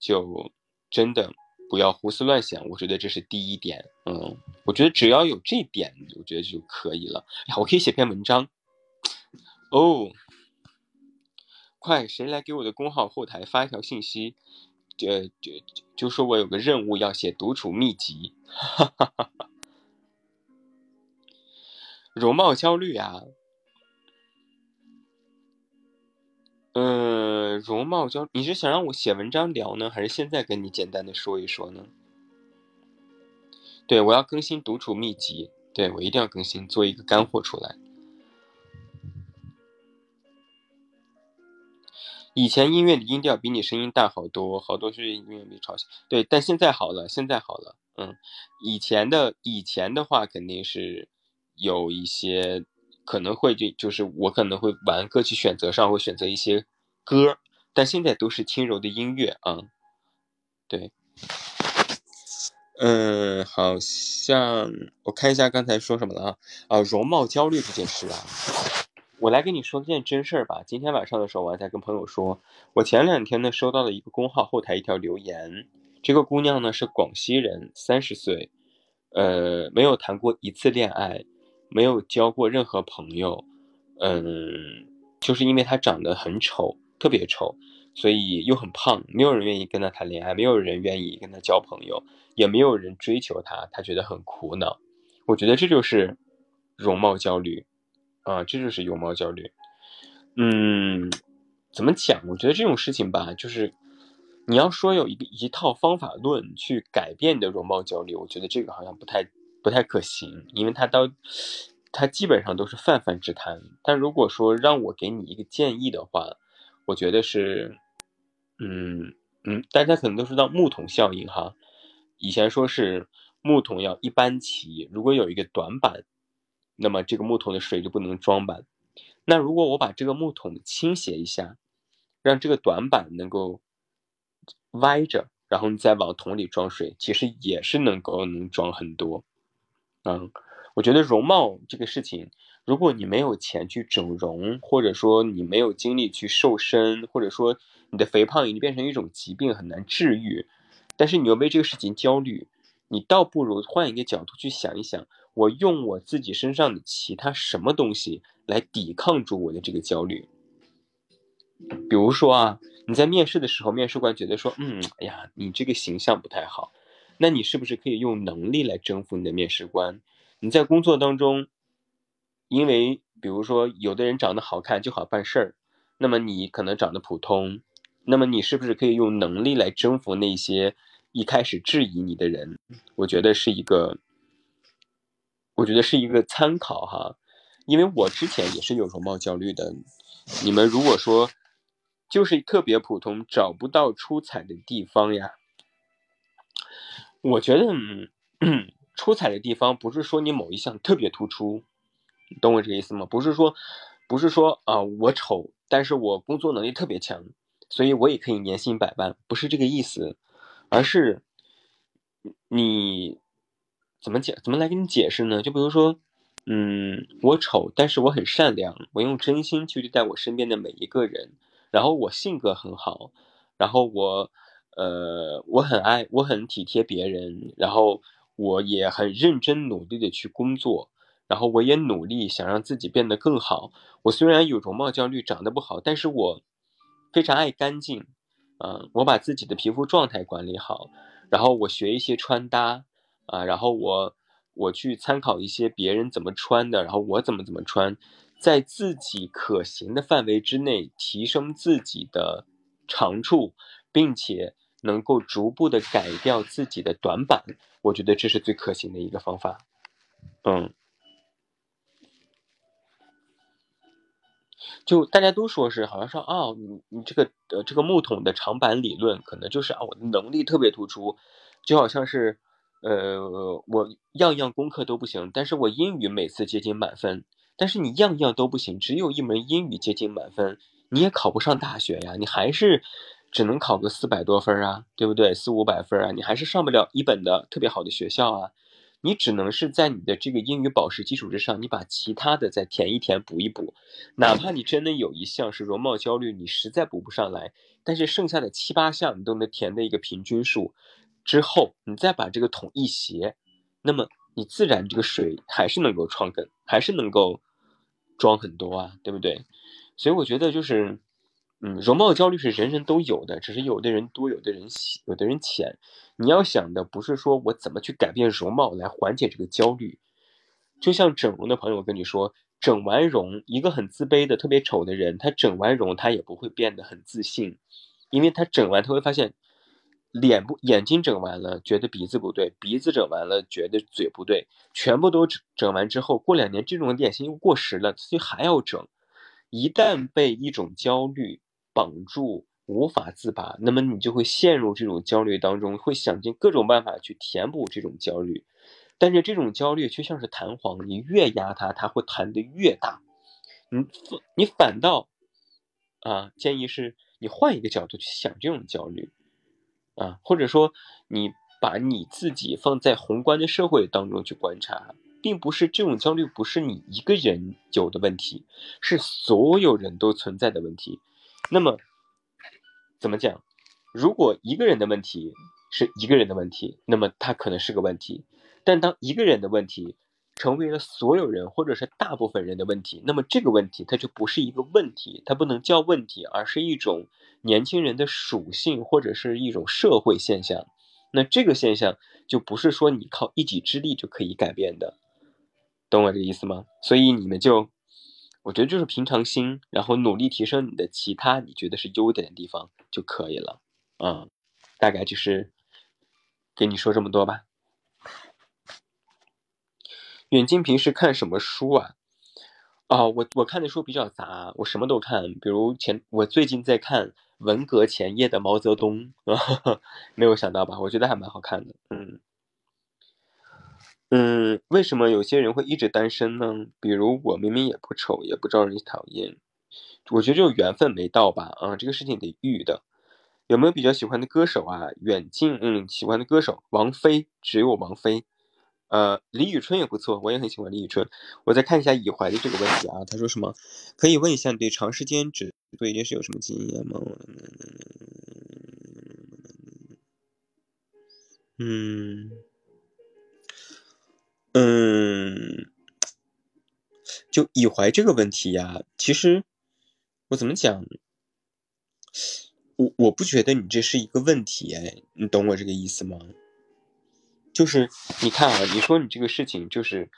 就真的不要胡思乱想。我觉得这是第一点。嗯，我觉得只要有这点，我觉得就可以了。呀，我可以写篇文章。哦，快，谁来给我的公号后台发一条信息？就就就说我有个任务要写独处秘籍。容貌焦虑啊。呃，容貌焦，你是想让我写文章聊呢，还是现在跟你简单的说一说呢？对，我要更新独处秘籍，对我一定要更新，做一个干货出来。以前音乐的音调比你声音大好多，好多是音乐被吵醒。对，但现在好了，现在好了。嗯，以前的以前的话肯定是有一些可能会就就是我可能会玩歌曲选择上会选择一些歌，但现在都是轻柔的音乐啊。对，嗯，好像我看一下刚才说什么了啊啊，容貌焦虑这件事啊。我来跟你说件真事儿吧。今天晚上的时候，我还在跟朋友说，我前两天呢收到了一个公号后台一条留言。这个姑娘呢是广西人，三十岁，呃，没有谈过一次恋爱，没有交过任何朋友，嗯，就是因为她长得很丑，特别丑，所以又很胖，没有人愿意跟她谈恋爱，没有人愿意跟她交朋友，也没有人追求她，她觉得很苦恼。我觉得这就是容貌焦虑。啊，这就是容貌焦虑。嗯，怎么讲？我觉得这种事情吧，就是你要说有一个一套方法论去改变你的容貌焦虑，我觉得这个好像不太不太可行，因为它到它基本上都是泛泛之谈。但如果说让我给你一个建议的话，我觉得是，嗯嗯，大家可能都知道木桶效应哈。以前说是木桶要一般齐，如果有一个短板。那么这个木桶的水就不能装满。那如果我把这个木桶倾斜一下，让这个短板能够歪着，然后你再往桶里装水，其实也是能够能装很多。嗯，我觉得容貌这个事情，如果你没有钱去整容，或者说你没有精力去瘦身，或者说你的肥胖已经变成一种疾病很难治愈，但是你又为这个事情焦虑，你倒不如换一个角度去想一想。我用我自己身上的其他什么东西来抵抗住我的这个焦虑？比如说啊，你在面试的时候，面试官觉得说，嗯，哎呀，你这个形象不太好，那你是不是可以用能力来征服你的面试官？你在工作当中，因为比如说有的人长得好看就好办事儿，那么你可能长得普通，那么你是不是可以用能力来征服那些一开始质疑你的人？我觉得是一个。我觉得是一个参考哈，因为我之前也是有容貌焦虑的。你们如果说就是特别普通，找不到出彩的地方呀，我觉得嗯出彩的地方不是说你某一项特别突出，懂我这个意思吗？不是说不是说啊我丑，但是我工作能力特别强，所以我也可以年薪百万，不是这个意思，而是你。怎么解？怎么来给你解释呢？就比如说，嗯，我丑，但是我很善良，我用真心去对待我身边的每一个人。然后我性格很好，然后我，呃，我很爱，我很体贴别人，然后我也很认真努力的去工作，然后我也努力想让自己变得更好。我虽然有容貌焦虑，长得不好，但是我非常爱干净，嗯，我把自己的皮肤状态管理好，然后我学一些穿搭。啊，然后我我去参考一些别人怎么穿的，然后我怎么怎么穿，在自己可行的范围之内提升自己的长处，并且能够逐步的改掉自己的短板，我觉得这是最可行的一个方法。嗯，就大家都说是好像说啊，你你这个呃这个木桶的长板理论，可能就是啊我的能力特别突出，就好像是。呃，我样样功课都不行，但是我英语每次接近满分。但是你样样都不行，只有一门英语接近满分，你也考不上大学呀，你还是只能考个四百多分啊，对不对？四五百分啊，你还是上不了一本的特别好的学校啊。你只能是在你的这个英语保持基础之上，你把其他的再填一填补一补。哪怕你真的有一项是容貌焦虑，你实在补不上来，但是剩下的七八项你都能填的一个平均数。之后，你再把这个桶一斜，那么你自然这个水还是能够创根，还是能够装很多啊，对不对？所以我觉得就是，嗯，容貌焦虑是人人都有的，只是有的人多，有的人，有的人浅。你要想的不是说我怎么去改变容貌来缓解这个焦虑，就像整容的朋友跟你说，整完容，一个很自卑的、特别丑的人，他整完容，他也不会变得很自信，因为他整完他会发现。脸部眼睛整完了，觉得鼻子不对；鼻子整完了，觉得嘴不对。全部都整整完之后，过两年这种脸型又过时了，所以还要整。一旦被一种焦虑绑住，无法自拔，那么你就会陷入这种焦虑当中，会想尽各种办法去填补这种焦虑。但是这种焦虑却像是弹簧，你越压它，它会弹得越大。你你反倒啊，建议是你换一个角度去想这种焦虑啊，或者说你把你自己放在宏观的社会当中去观察。并不是这种焦虑，不是你一个人有的问题，是所有人都存在的问题。那么，怎么讲？如果一个人的问题是一个人的问题，那么他可能是个问题；但当一个人的问题成为了所有人或者是大部分人的问题，那么这个问题它就不是一个问题，它不能叫问题，而是一种年轻人的属性或者是一种社会现象。那这个现象就不是说你靠一己之力就可以改变的。懂我这个意思吗？所以你们就，我觉得就是平常心，然后努力提升你的其他你觉得是优点的地方就可以了。嗯，大概就是给你说这么多吧。远近平时看什么书啊？哦，我我看的书比较杂，我什么都看。比如前我最近在看文革前夜的毛泽东，没有想到吧？我觉得还蛮好看的。嗯。嗯，为什么有些人会一直单身呢？比如我明明也不丑，也不招人讨厌，我觉得就缘分没到吧。啊，这个事情得遇的。有没有比较喜欢的歌手啊？远近，嗯，喜欢的歌手，王菲，只有王菲。呃，李宇春也不错，我也很喜欢李宇春。我再看一下以怀的这个问题啊，他说什么？可以问一下你对长时间只做一件事有什么经验吗？嗯。嗯，就以怀这个问题呀，其实我怎么讲，我我不觉得你这是一个问题哎，你懂我这个意思吗？就是你看啊，你说你这个事情就是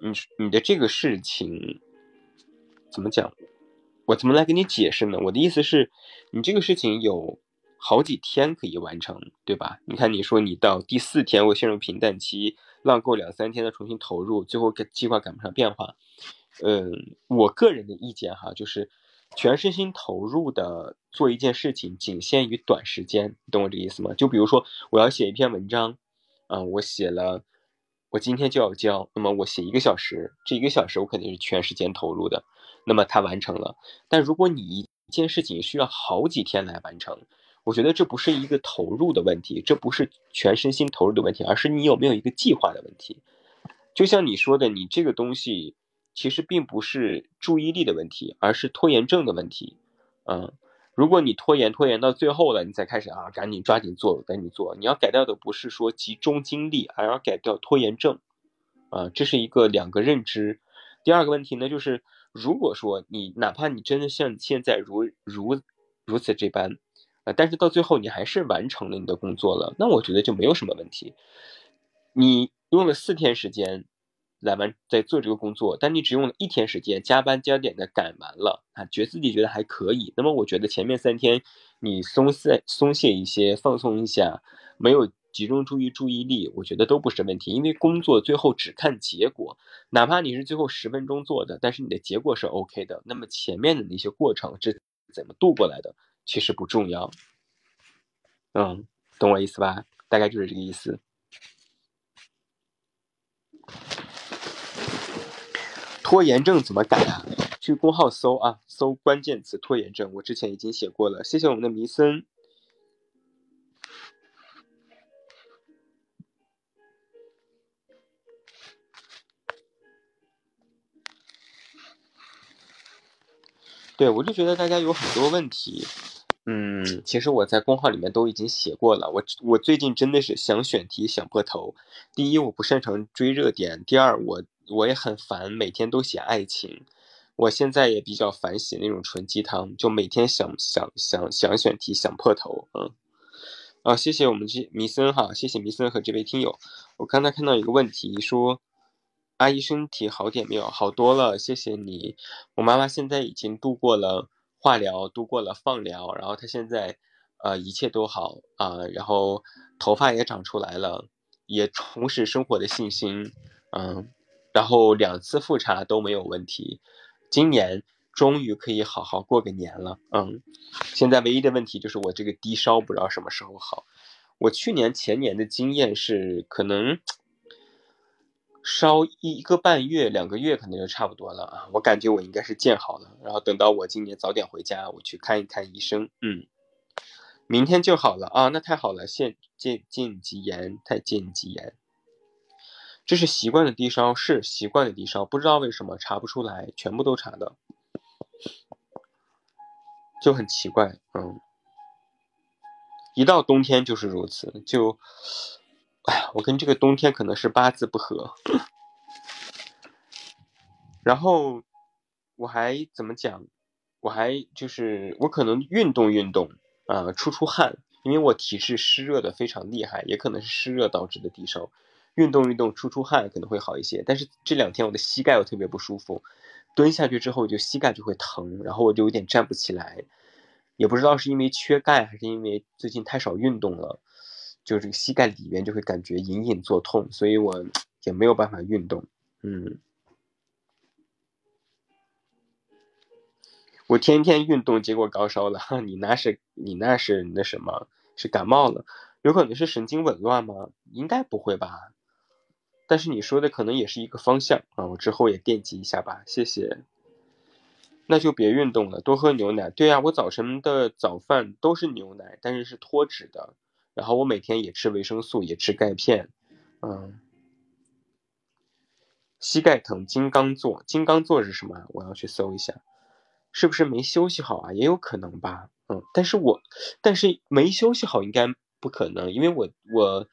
你你的这个事情怎么讲？我怎么来给你解释呢？我的意思是，你这个事情有好几天可以完成，对吧？你看你说你到第四天会陷入平淡期。浪够两三天再重新投入，最后计划赶不上变化。嗯，我个人的意见哈，就是全身心投入的做一件事情，仅限于短时间，你懂我这个意思吗？就比如说我要写一篇文章，嗯，我写了，我今天就要交，那么我写一个小时，这一个小时我肯定是全时间投入的，那么它完成了。但如果你一件事情需要好几天来完成，我觉得这不是一个投入的问题，这不是全身心投入的问题，而是你有没有一个计划的问题。就像你说的，你这个东西其实并不是注意力的问题，而是拖延症的问题。嗯，如果你拖延拖延到最后了，你再开始啊，赶紧抓紧做，赶紧做。你要改掉的不是说集中精力，而要改掉拖延症。啊，这是一个两个认知。第二个问题呢，就是如果说你哪怕你真的像现在如如如此这般。啊，但是到最后你还是完成了你的工作了，那我觉得就没有什么问题。你用了四天时间来完在做这个工作，但你只用了一天时间加班加点的赶完了啊，觉得自己觉得还可以。那么我觉得前面三天你松懈松懈一些，放松一下，没有集中注意注意力，我觉得都不是问题。因为工作最后只看结果，哪怕你是最后十分钟做的，但是你的结果是 OK 的，那么前面的那些过程是怎么度过来的？其实不重要，嗯，懂我意思吧？大概就是这个意思。拖延症怎么改啊？去公号搜啊，搜关键词拖延症。我之前已经写过了。谢谢我们的弥森。对，我就觉得大家有很多问题。嗯，其实我在公号里面都已经写过了。我我最近真的是想选题想破头。第一，我不擅长追热点；第二，我我也很烦每天都写爱情。我现在也比较烦写那种纯鸡汤，就每天想想想想选题想破头。嗯，啊，谢谢我们这弥森哈，谢谢弥森和这位听友。我刚才看到一个问题说，阿姨身体好点没有？好多了，谢谢你。我妈妈现在已经度过了。化疗度过了放疗，然后她现在，呃，一切都好啊，然后头发也长出来了，也重拾生活的信心，嗯，然后两次复查都没有问题，今年终于可以好好过个年了。嗯，现在唯一的问题就是我这个低烧不知道什么时候好。我去年前年的经验是，可能烧一个半月、两个月可能就差不多了啊。我感觉我应该是见好了，然后等到我今年早点回家，我去看一看医生。嗯，明天就好了啊，那太好了，现见见吉言，太见吉言。这是习惯的低烧，是习惯的低烧，不知道为什么查不出来，全部都查的。就很奇怪，嗯，一到冬天就是如此，就，哎，我跟这个冬天可能是八字不合。然后我还怎么讲？我还就是我可能运动运动啊，出出汗，因为我体质湿热的非常厉害，也可能是湿热导致的低烧。运动运动出出汗可能会好一些，但是这两天我的膝盖又特别不舒服。蹲下去之后，就膝盖就会疼，然后我就有点站不起来，也不知道是因为缺钙还是因为最近太少运动了，就这个膝盖里面就会感觉隐隐作痛，所以我 也没有办法运动。嗯，我天天运动，结果高烧了。你那是你那是那什么？是感冒了？有可能是神经紊乱吗？应该不会吧。但是你说的可能也是一个方向啊，我之后也惦记一下吧，谢谢。那就别运动了，多喝牛奶。对呀，我早晨的早饭都是牛奶，但是是脱脂的。然后我每天也吃维生素，也吃钙片。嗯，膝盖疼，金刚座，金刚座是什么？我要去搜一下，是不是没休息好啊？也有可能吧。嗯，但是我，但是没休息好应该不可能，因为我我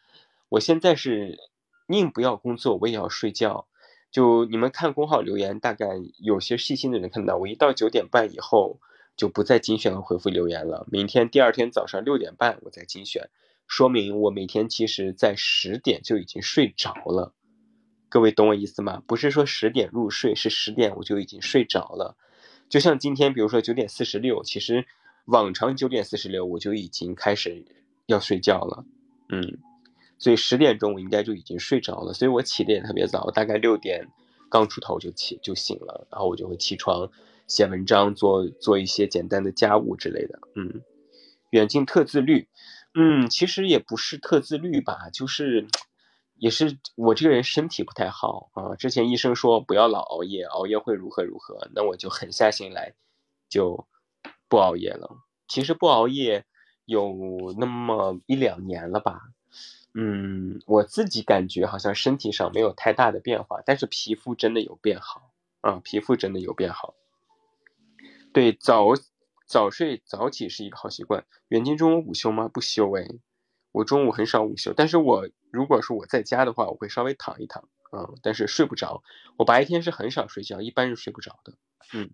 我现在是。宁不要工作，我也要睡觉。就你们看公号留言，大概有些细心的人看到，我一到九点半以后就不再精选和回复留言了。明天第二天早上六点半我再精选，说明我每天其实在十点就已经睡着了。各位懂我意思吗？不是说十点入睡，是十点我就已经睡着了。就像今天，比如说九点四十六，其实往常九点四十六我就已经开始要睡觉了。嗯。所以十点钟我应该就已经睡着了，所以我起的也特别早，大概六点刚出头就起就醒了，然后我就会起床写文章，做做一些简单的家务之类的。嗯，远近特自律，嗯，其实也不是特自律吧，就是也是我这个人身体不太好啊。之前医生说不要老熬夜，熬夜会如何如何，那我就狠下心来就不熬夜了。其实不熬夜有那么一两年了吧。嗯，我自己感觉好像身体上没有太大的变化，但是皮肤真的有变好啊，皮肤真的有变好。对，早早睡早起是一个好习惯。远近中午午休吗？不休哎，我中午很少午休，但是我如果说我在家的话，我会稍微躺一躺啊，但是睡不着。我白天是很少睡觉，一般是睡不着的。嗯，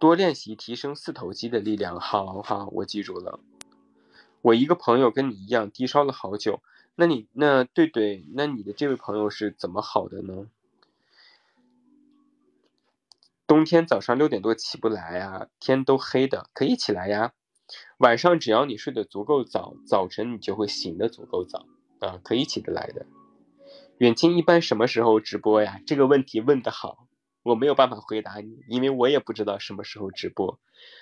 多练习提升四头肌的力量。好好，我记住了。我一个朋友跟你一样低烧了好久，那你那对对，那你的这位朋友是怎么好的呢？冬天早上六点多起不来呀，天都黑的，可以起来呀。晚上只要你睡得足够早，早晨你就会醒得足够早啊，可以起得来的。远近一般什么时候直播呀？这个问题问得好。我没有办法回答你，因为我也不知道什么时候直播，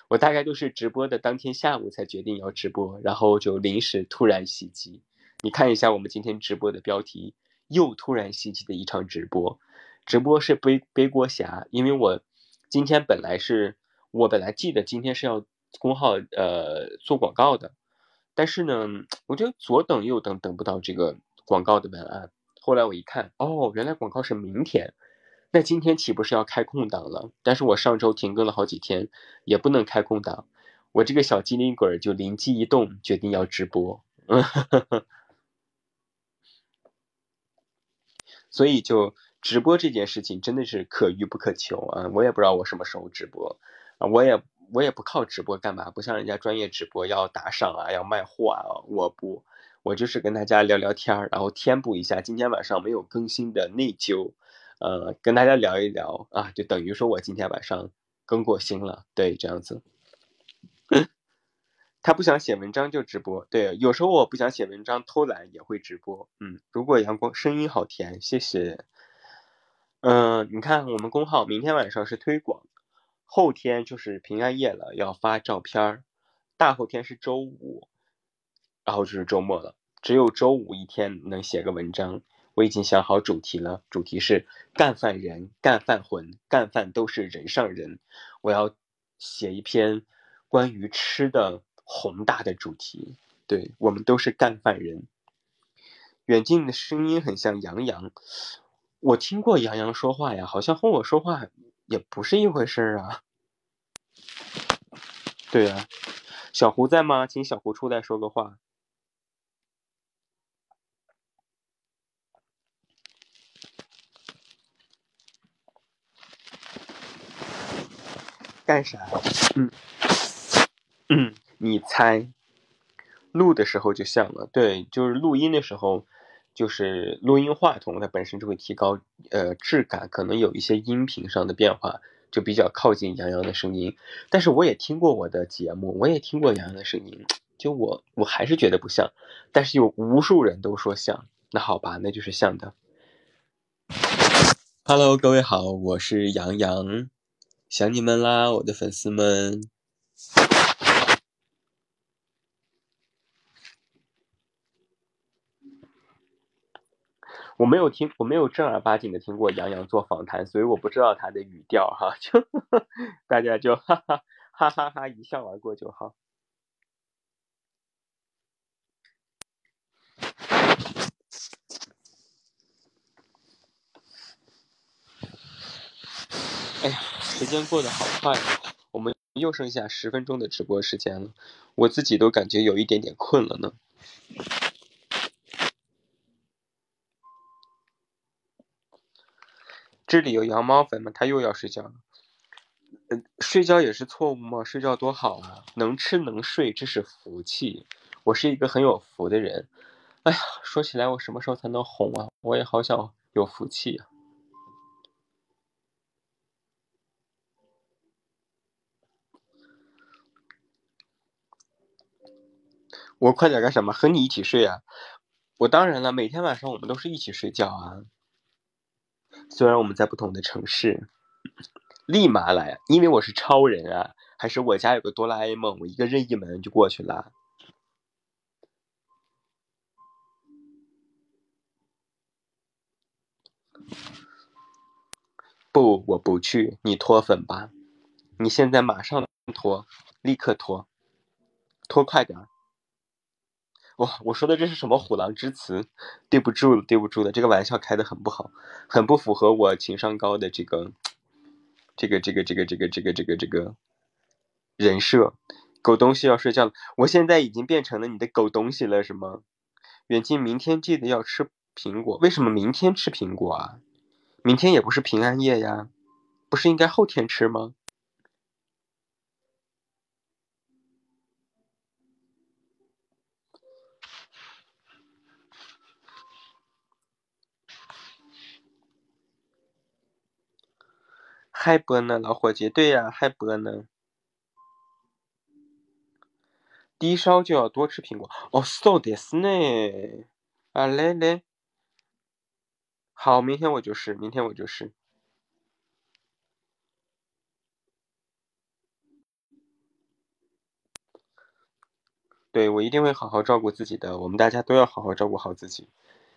我大概都是直播的当天下午才决定要直播，然后就临时突然袭击。你看一下我们今天直播的标题，又突然袭击的一场直播。直播是背背锅侠，因为我今天本来是我本来记得今天是要公号呃做广告的，但是呢，我就左等右等等不到这个广告的文案，后来我一看，哦，原来广告是明天。那今天岂不是要开空档了？但是我上周停更了好几天，也不能开空档。我这个小机灵鬼就灵机一动，决定要直播。所以就直播这件事情真的是可遇不可求啊！我也不知道我什么时候直播啊，我也我也不靠直播干嘛，不像人家专业直播要打赏啊，要卖货啊，我不，我就是跟大家聊聊天然后填补一下今天晚上没有更新的内疚。呃，跟大家聊一聊啊，就等于说我今天晚上更过心了，对，这样子。他不想写文章就直播，对，有时候我不想写文章偷懒也会直播，嗯，如果阳光声音好甜，谢谢。嗯，你看我们公号明天晚上是推广，后天就是平安夜了，要发照片儿，大后天是周五，然后就是周末了，只有周五一天能写个文章。我已经想好主题了，主题是干饭人、干饭魂、干饭都是人上人。我要写一篇关于吃的宏大的主题。对我们都是干饭人。远近的声音很像杨洋，我听过杨洋说话呀，好像和我说话也不是一回事儿啊。对呀，小胡在吗？请小胡出来说个话。干啥？嗯嗯，你猜。录的时候就像了，对，就是录音的时候，就是录音话筒它本身就会提高呃质感，可能有一些音频上的变化，就比较靠近杨洋的声音。但是我也听过我的节目，我也听过杨洋的声音，就我我还是觉得不像，但是有无数人都说像，那好吧，那就是像的。Hello，各位好，我是杨洋。想你们啦，我的粉丝们！我没有听，我没有正儿八经的听过杨洋做访谈，所以我不知道他的语调哈，就 大家就哈哈哈哈哈一笑而过就好。哎呀！时间过得好快啊！我们又剩下十分钟的直播时间了，我自己都感觉有一点点困了呢。这里有羊毛粉吗？他又要睡觉了。嗯，睡觉也是错误吗？睡觉多好啊！能吃能睡，这是福气。我是一个很有福的人。哎呀，说起来，我什么时候才能红啊？我也好想有福气啊！我快点干什么？和你一起睡啊！我当然了，每天晚上我们都是一起睡觉啊。虽然我们在不同的城市，立马来，因为我是超人啊！还是我家有个哆啦 A 梦，我一个任意门就过去了。不，我不去，你脱粉吧！你现在马上脱，立刻脱，脱快点！哇，我说的这是什么虎狼之词？对不住了，对不住了，这个玩笑开的很不好，很不符合我情商高的这个，这个这个这个这个这个这个这个人设。狗东西要睡觉了，我现在已经变成了你的狗东西了，是吗？远近，明天记得要吃苹果。为什么明天吃苹果啊？明天也不是平安夜呀，不是应该后天吃吗？还播呢，老伙计，对呀，还播呢。低烧就要多吃苹果。哦，so this 呢？啊，来来，好，明天我就是，明天我就是。对，我一定会好好照顾自己的。我们大家都要好好照顾好自己。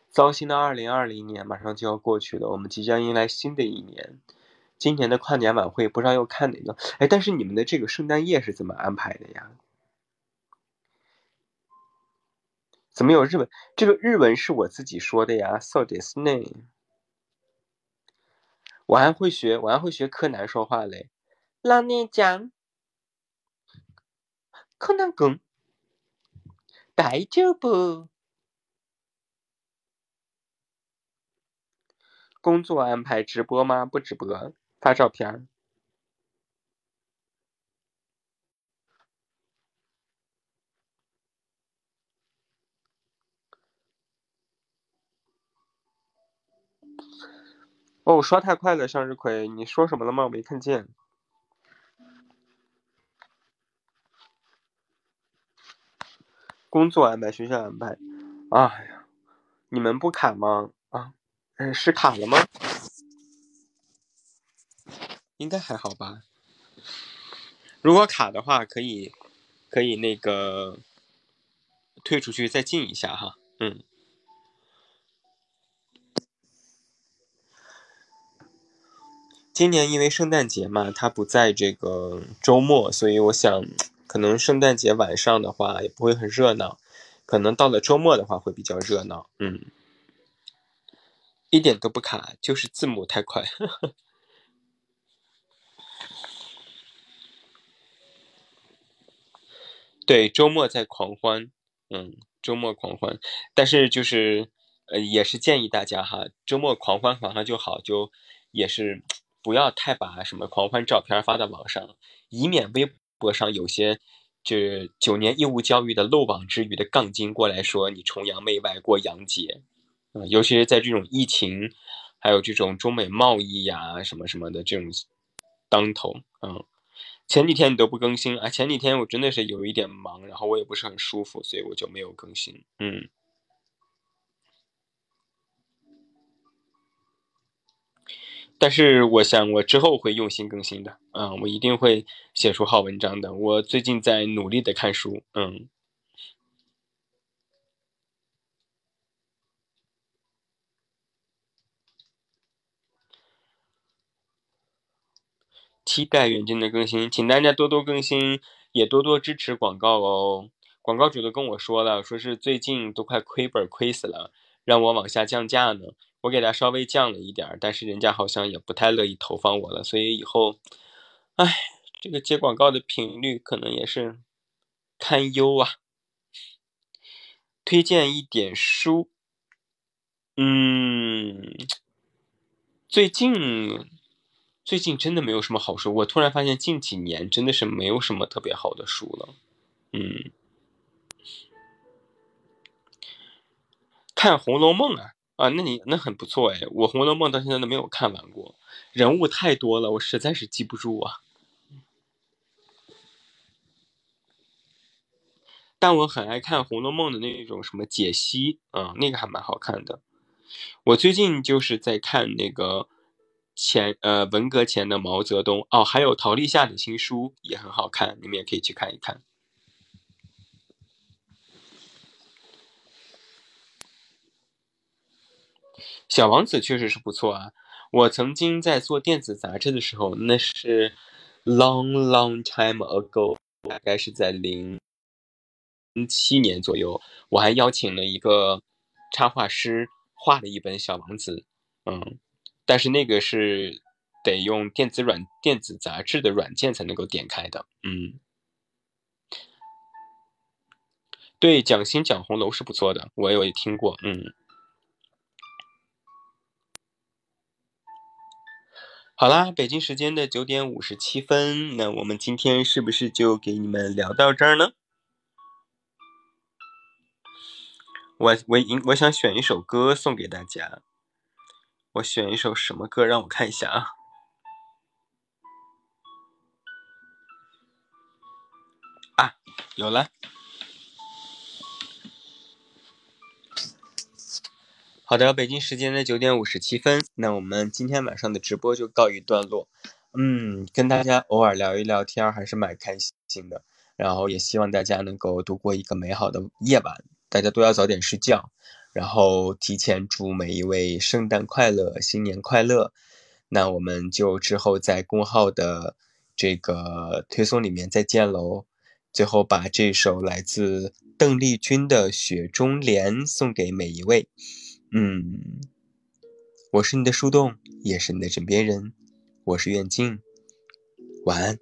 糟心的二零二零年马上就要过去了，我们即将迎来新的一年。今年的跨年晚会不知道要看哪个？哎，但是你们的这个圣诞夜是怎么安排的呀？怎么有日文？这个日文是我自己说的呀。So this name，我还会学，我还会学柯南说话嘞。老年讲，柯南公，大丈夫。工作安排直播吗？不直播。发照片儿哦，刷太快了，向日葵，你说什么了吗？我没看见。工作安排，学校安排。哎呀，你们不卡吗？啊，嗯，是卡了吗？应该还好吧。如果卡的话，可以可以那个退出去再进一下哈。嗯。今年因为圣诞节嘛，它不在这个周末，所以我想，可能圣诞节晚上的话也不会很热闹，可能到了周末的话会比较热闹。嗯，一点都不卡，就是字母太快。对，周末在狂欢，嗯，周末狂欢，但是就是，呃，也是建议大家哈，周末狂欢狂欢就好，就也是。不要太把什么狂欢照片发到网上，以免微博上有些就九年义务教育的漏网之鱼的杠精过来说你崇洋媚外过洋节，嗯，尤其是在这种疫情，还有这种中美贸易呀什么什么的这种当头，嗯，前几天你都不更新啊？前几天我真的是有一点忙，然后我也不是很舒服，所以我就没有更新，嗯。但是我想，我之后会用心更新的，嗯，我一定会写出好文章的。我最近在努力的看书，嗯。期待远近的更新，请大家多多更新，也多多支持广告哦。广告主都跟我说了，说是最近都快亏本亏死了，让我往下降价呢。我给他稍微降了一点但是人家好像也不太乐意投放我了，所以以后，哎，这个接广告的频率可能也是堪忧啊。推荐一点书，嗯，最近最近真的没有什么好书，我突然发现近几年真的是没有什么特别好的书了，嗯，看《红楼梦》啊。啊，那你那很不错哎！我《红楼梦》到现在都没有看完过，人物太多了，我实在是记不住啊。但我很爱看《红楼梦》的那种什么解析，嗯，那个还蛮好看的。我最近就是在看那个前呃文革前的毛泽东哦，还有陶立夏的新书也很好看，你们也可以去看一看。小王子确实是不错啊！我曾经在做电子杂志的时候，那是 long long time ago，大概是在零七年左右，我还邀请了一个插画师画了一本小王子，嗯，但是那个是得用电子软电子杂志的软件才能够点开的，嗯，对，蒋欣蒋红楼是不错的，我有听过，嗯。好啦，北京时间的九点五十七分，那我们今天是不是就给你们聊到这儿呢？我我应我想选一首歌送给大家，我选一首什么歌？让我看一下啊。啊，有了。好的，北京时间的九点五十七分，那我们今天晚上的直播就告一段落。嗯，跟大家偶尔聊一聊天还是蛮开心的。然后也希望大家能够度过一个美好的夜晚，大家都要早点睡觉。然后提前祝每一位圣诞快乐，新年快乐。那我们就之后在公号的这个推送里面再见喽。最后把这首来自邓丽君的《雪中莲》送给每一位。嗯，我是你的树洞，也是你的枕边人。我是远近，晚安。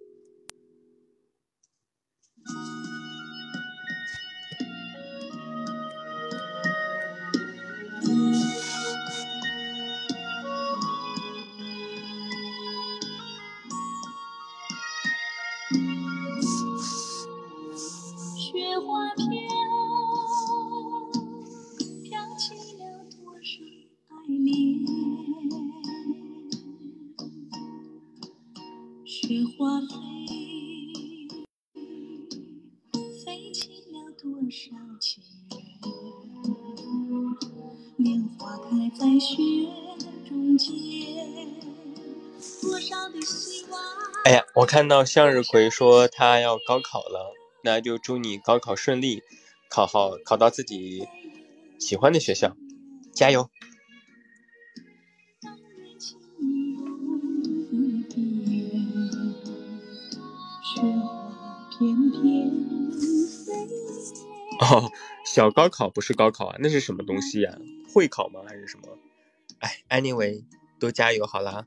少见。莲花开在雪中间，多少的希望。哎呀，我看到向日葵说他要高考了，那就祝你高考顺利，考好考到自己喜欢的学校，加油！哦，小高考不是高考啊，那是什么东西呀？会考吗？还是什么？哎，anyway，都加油好了。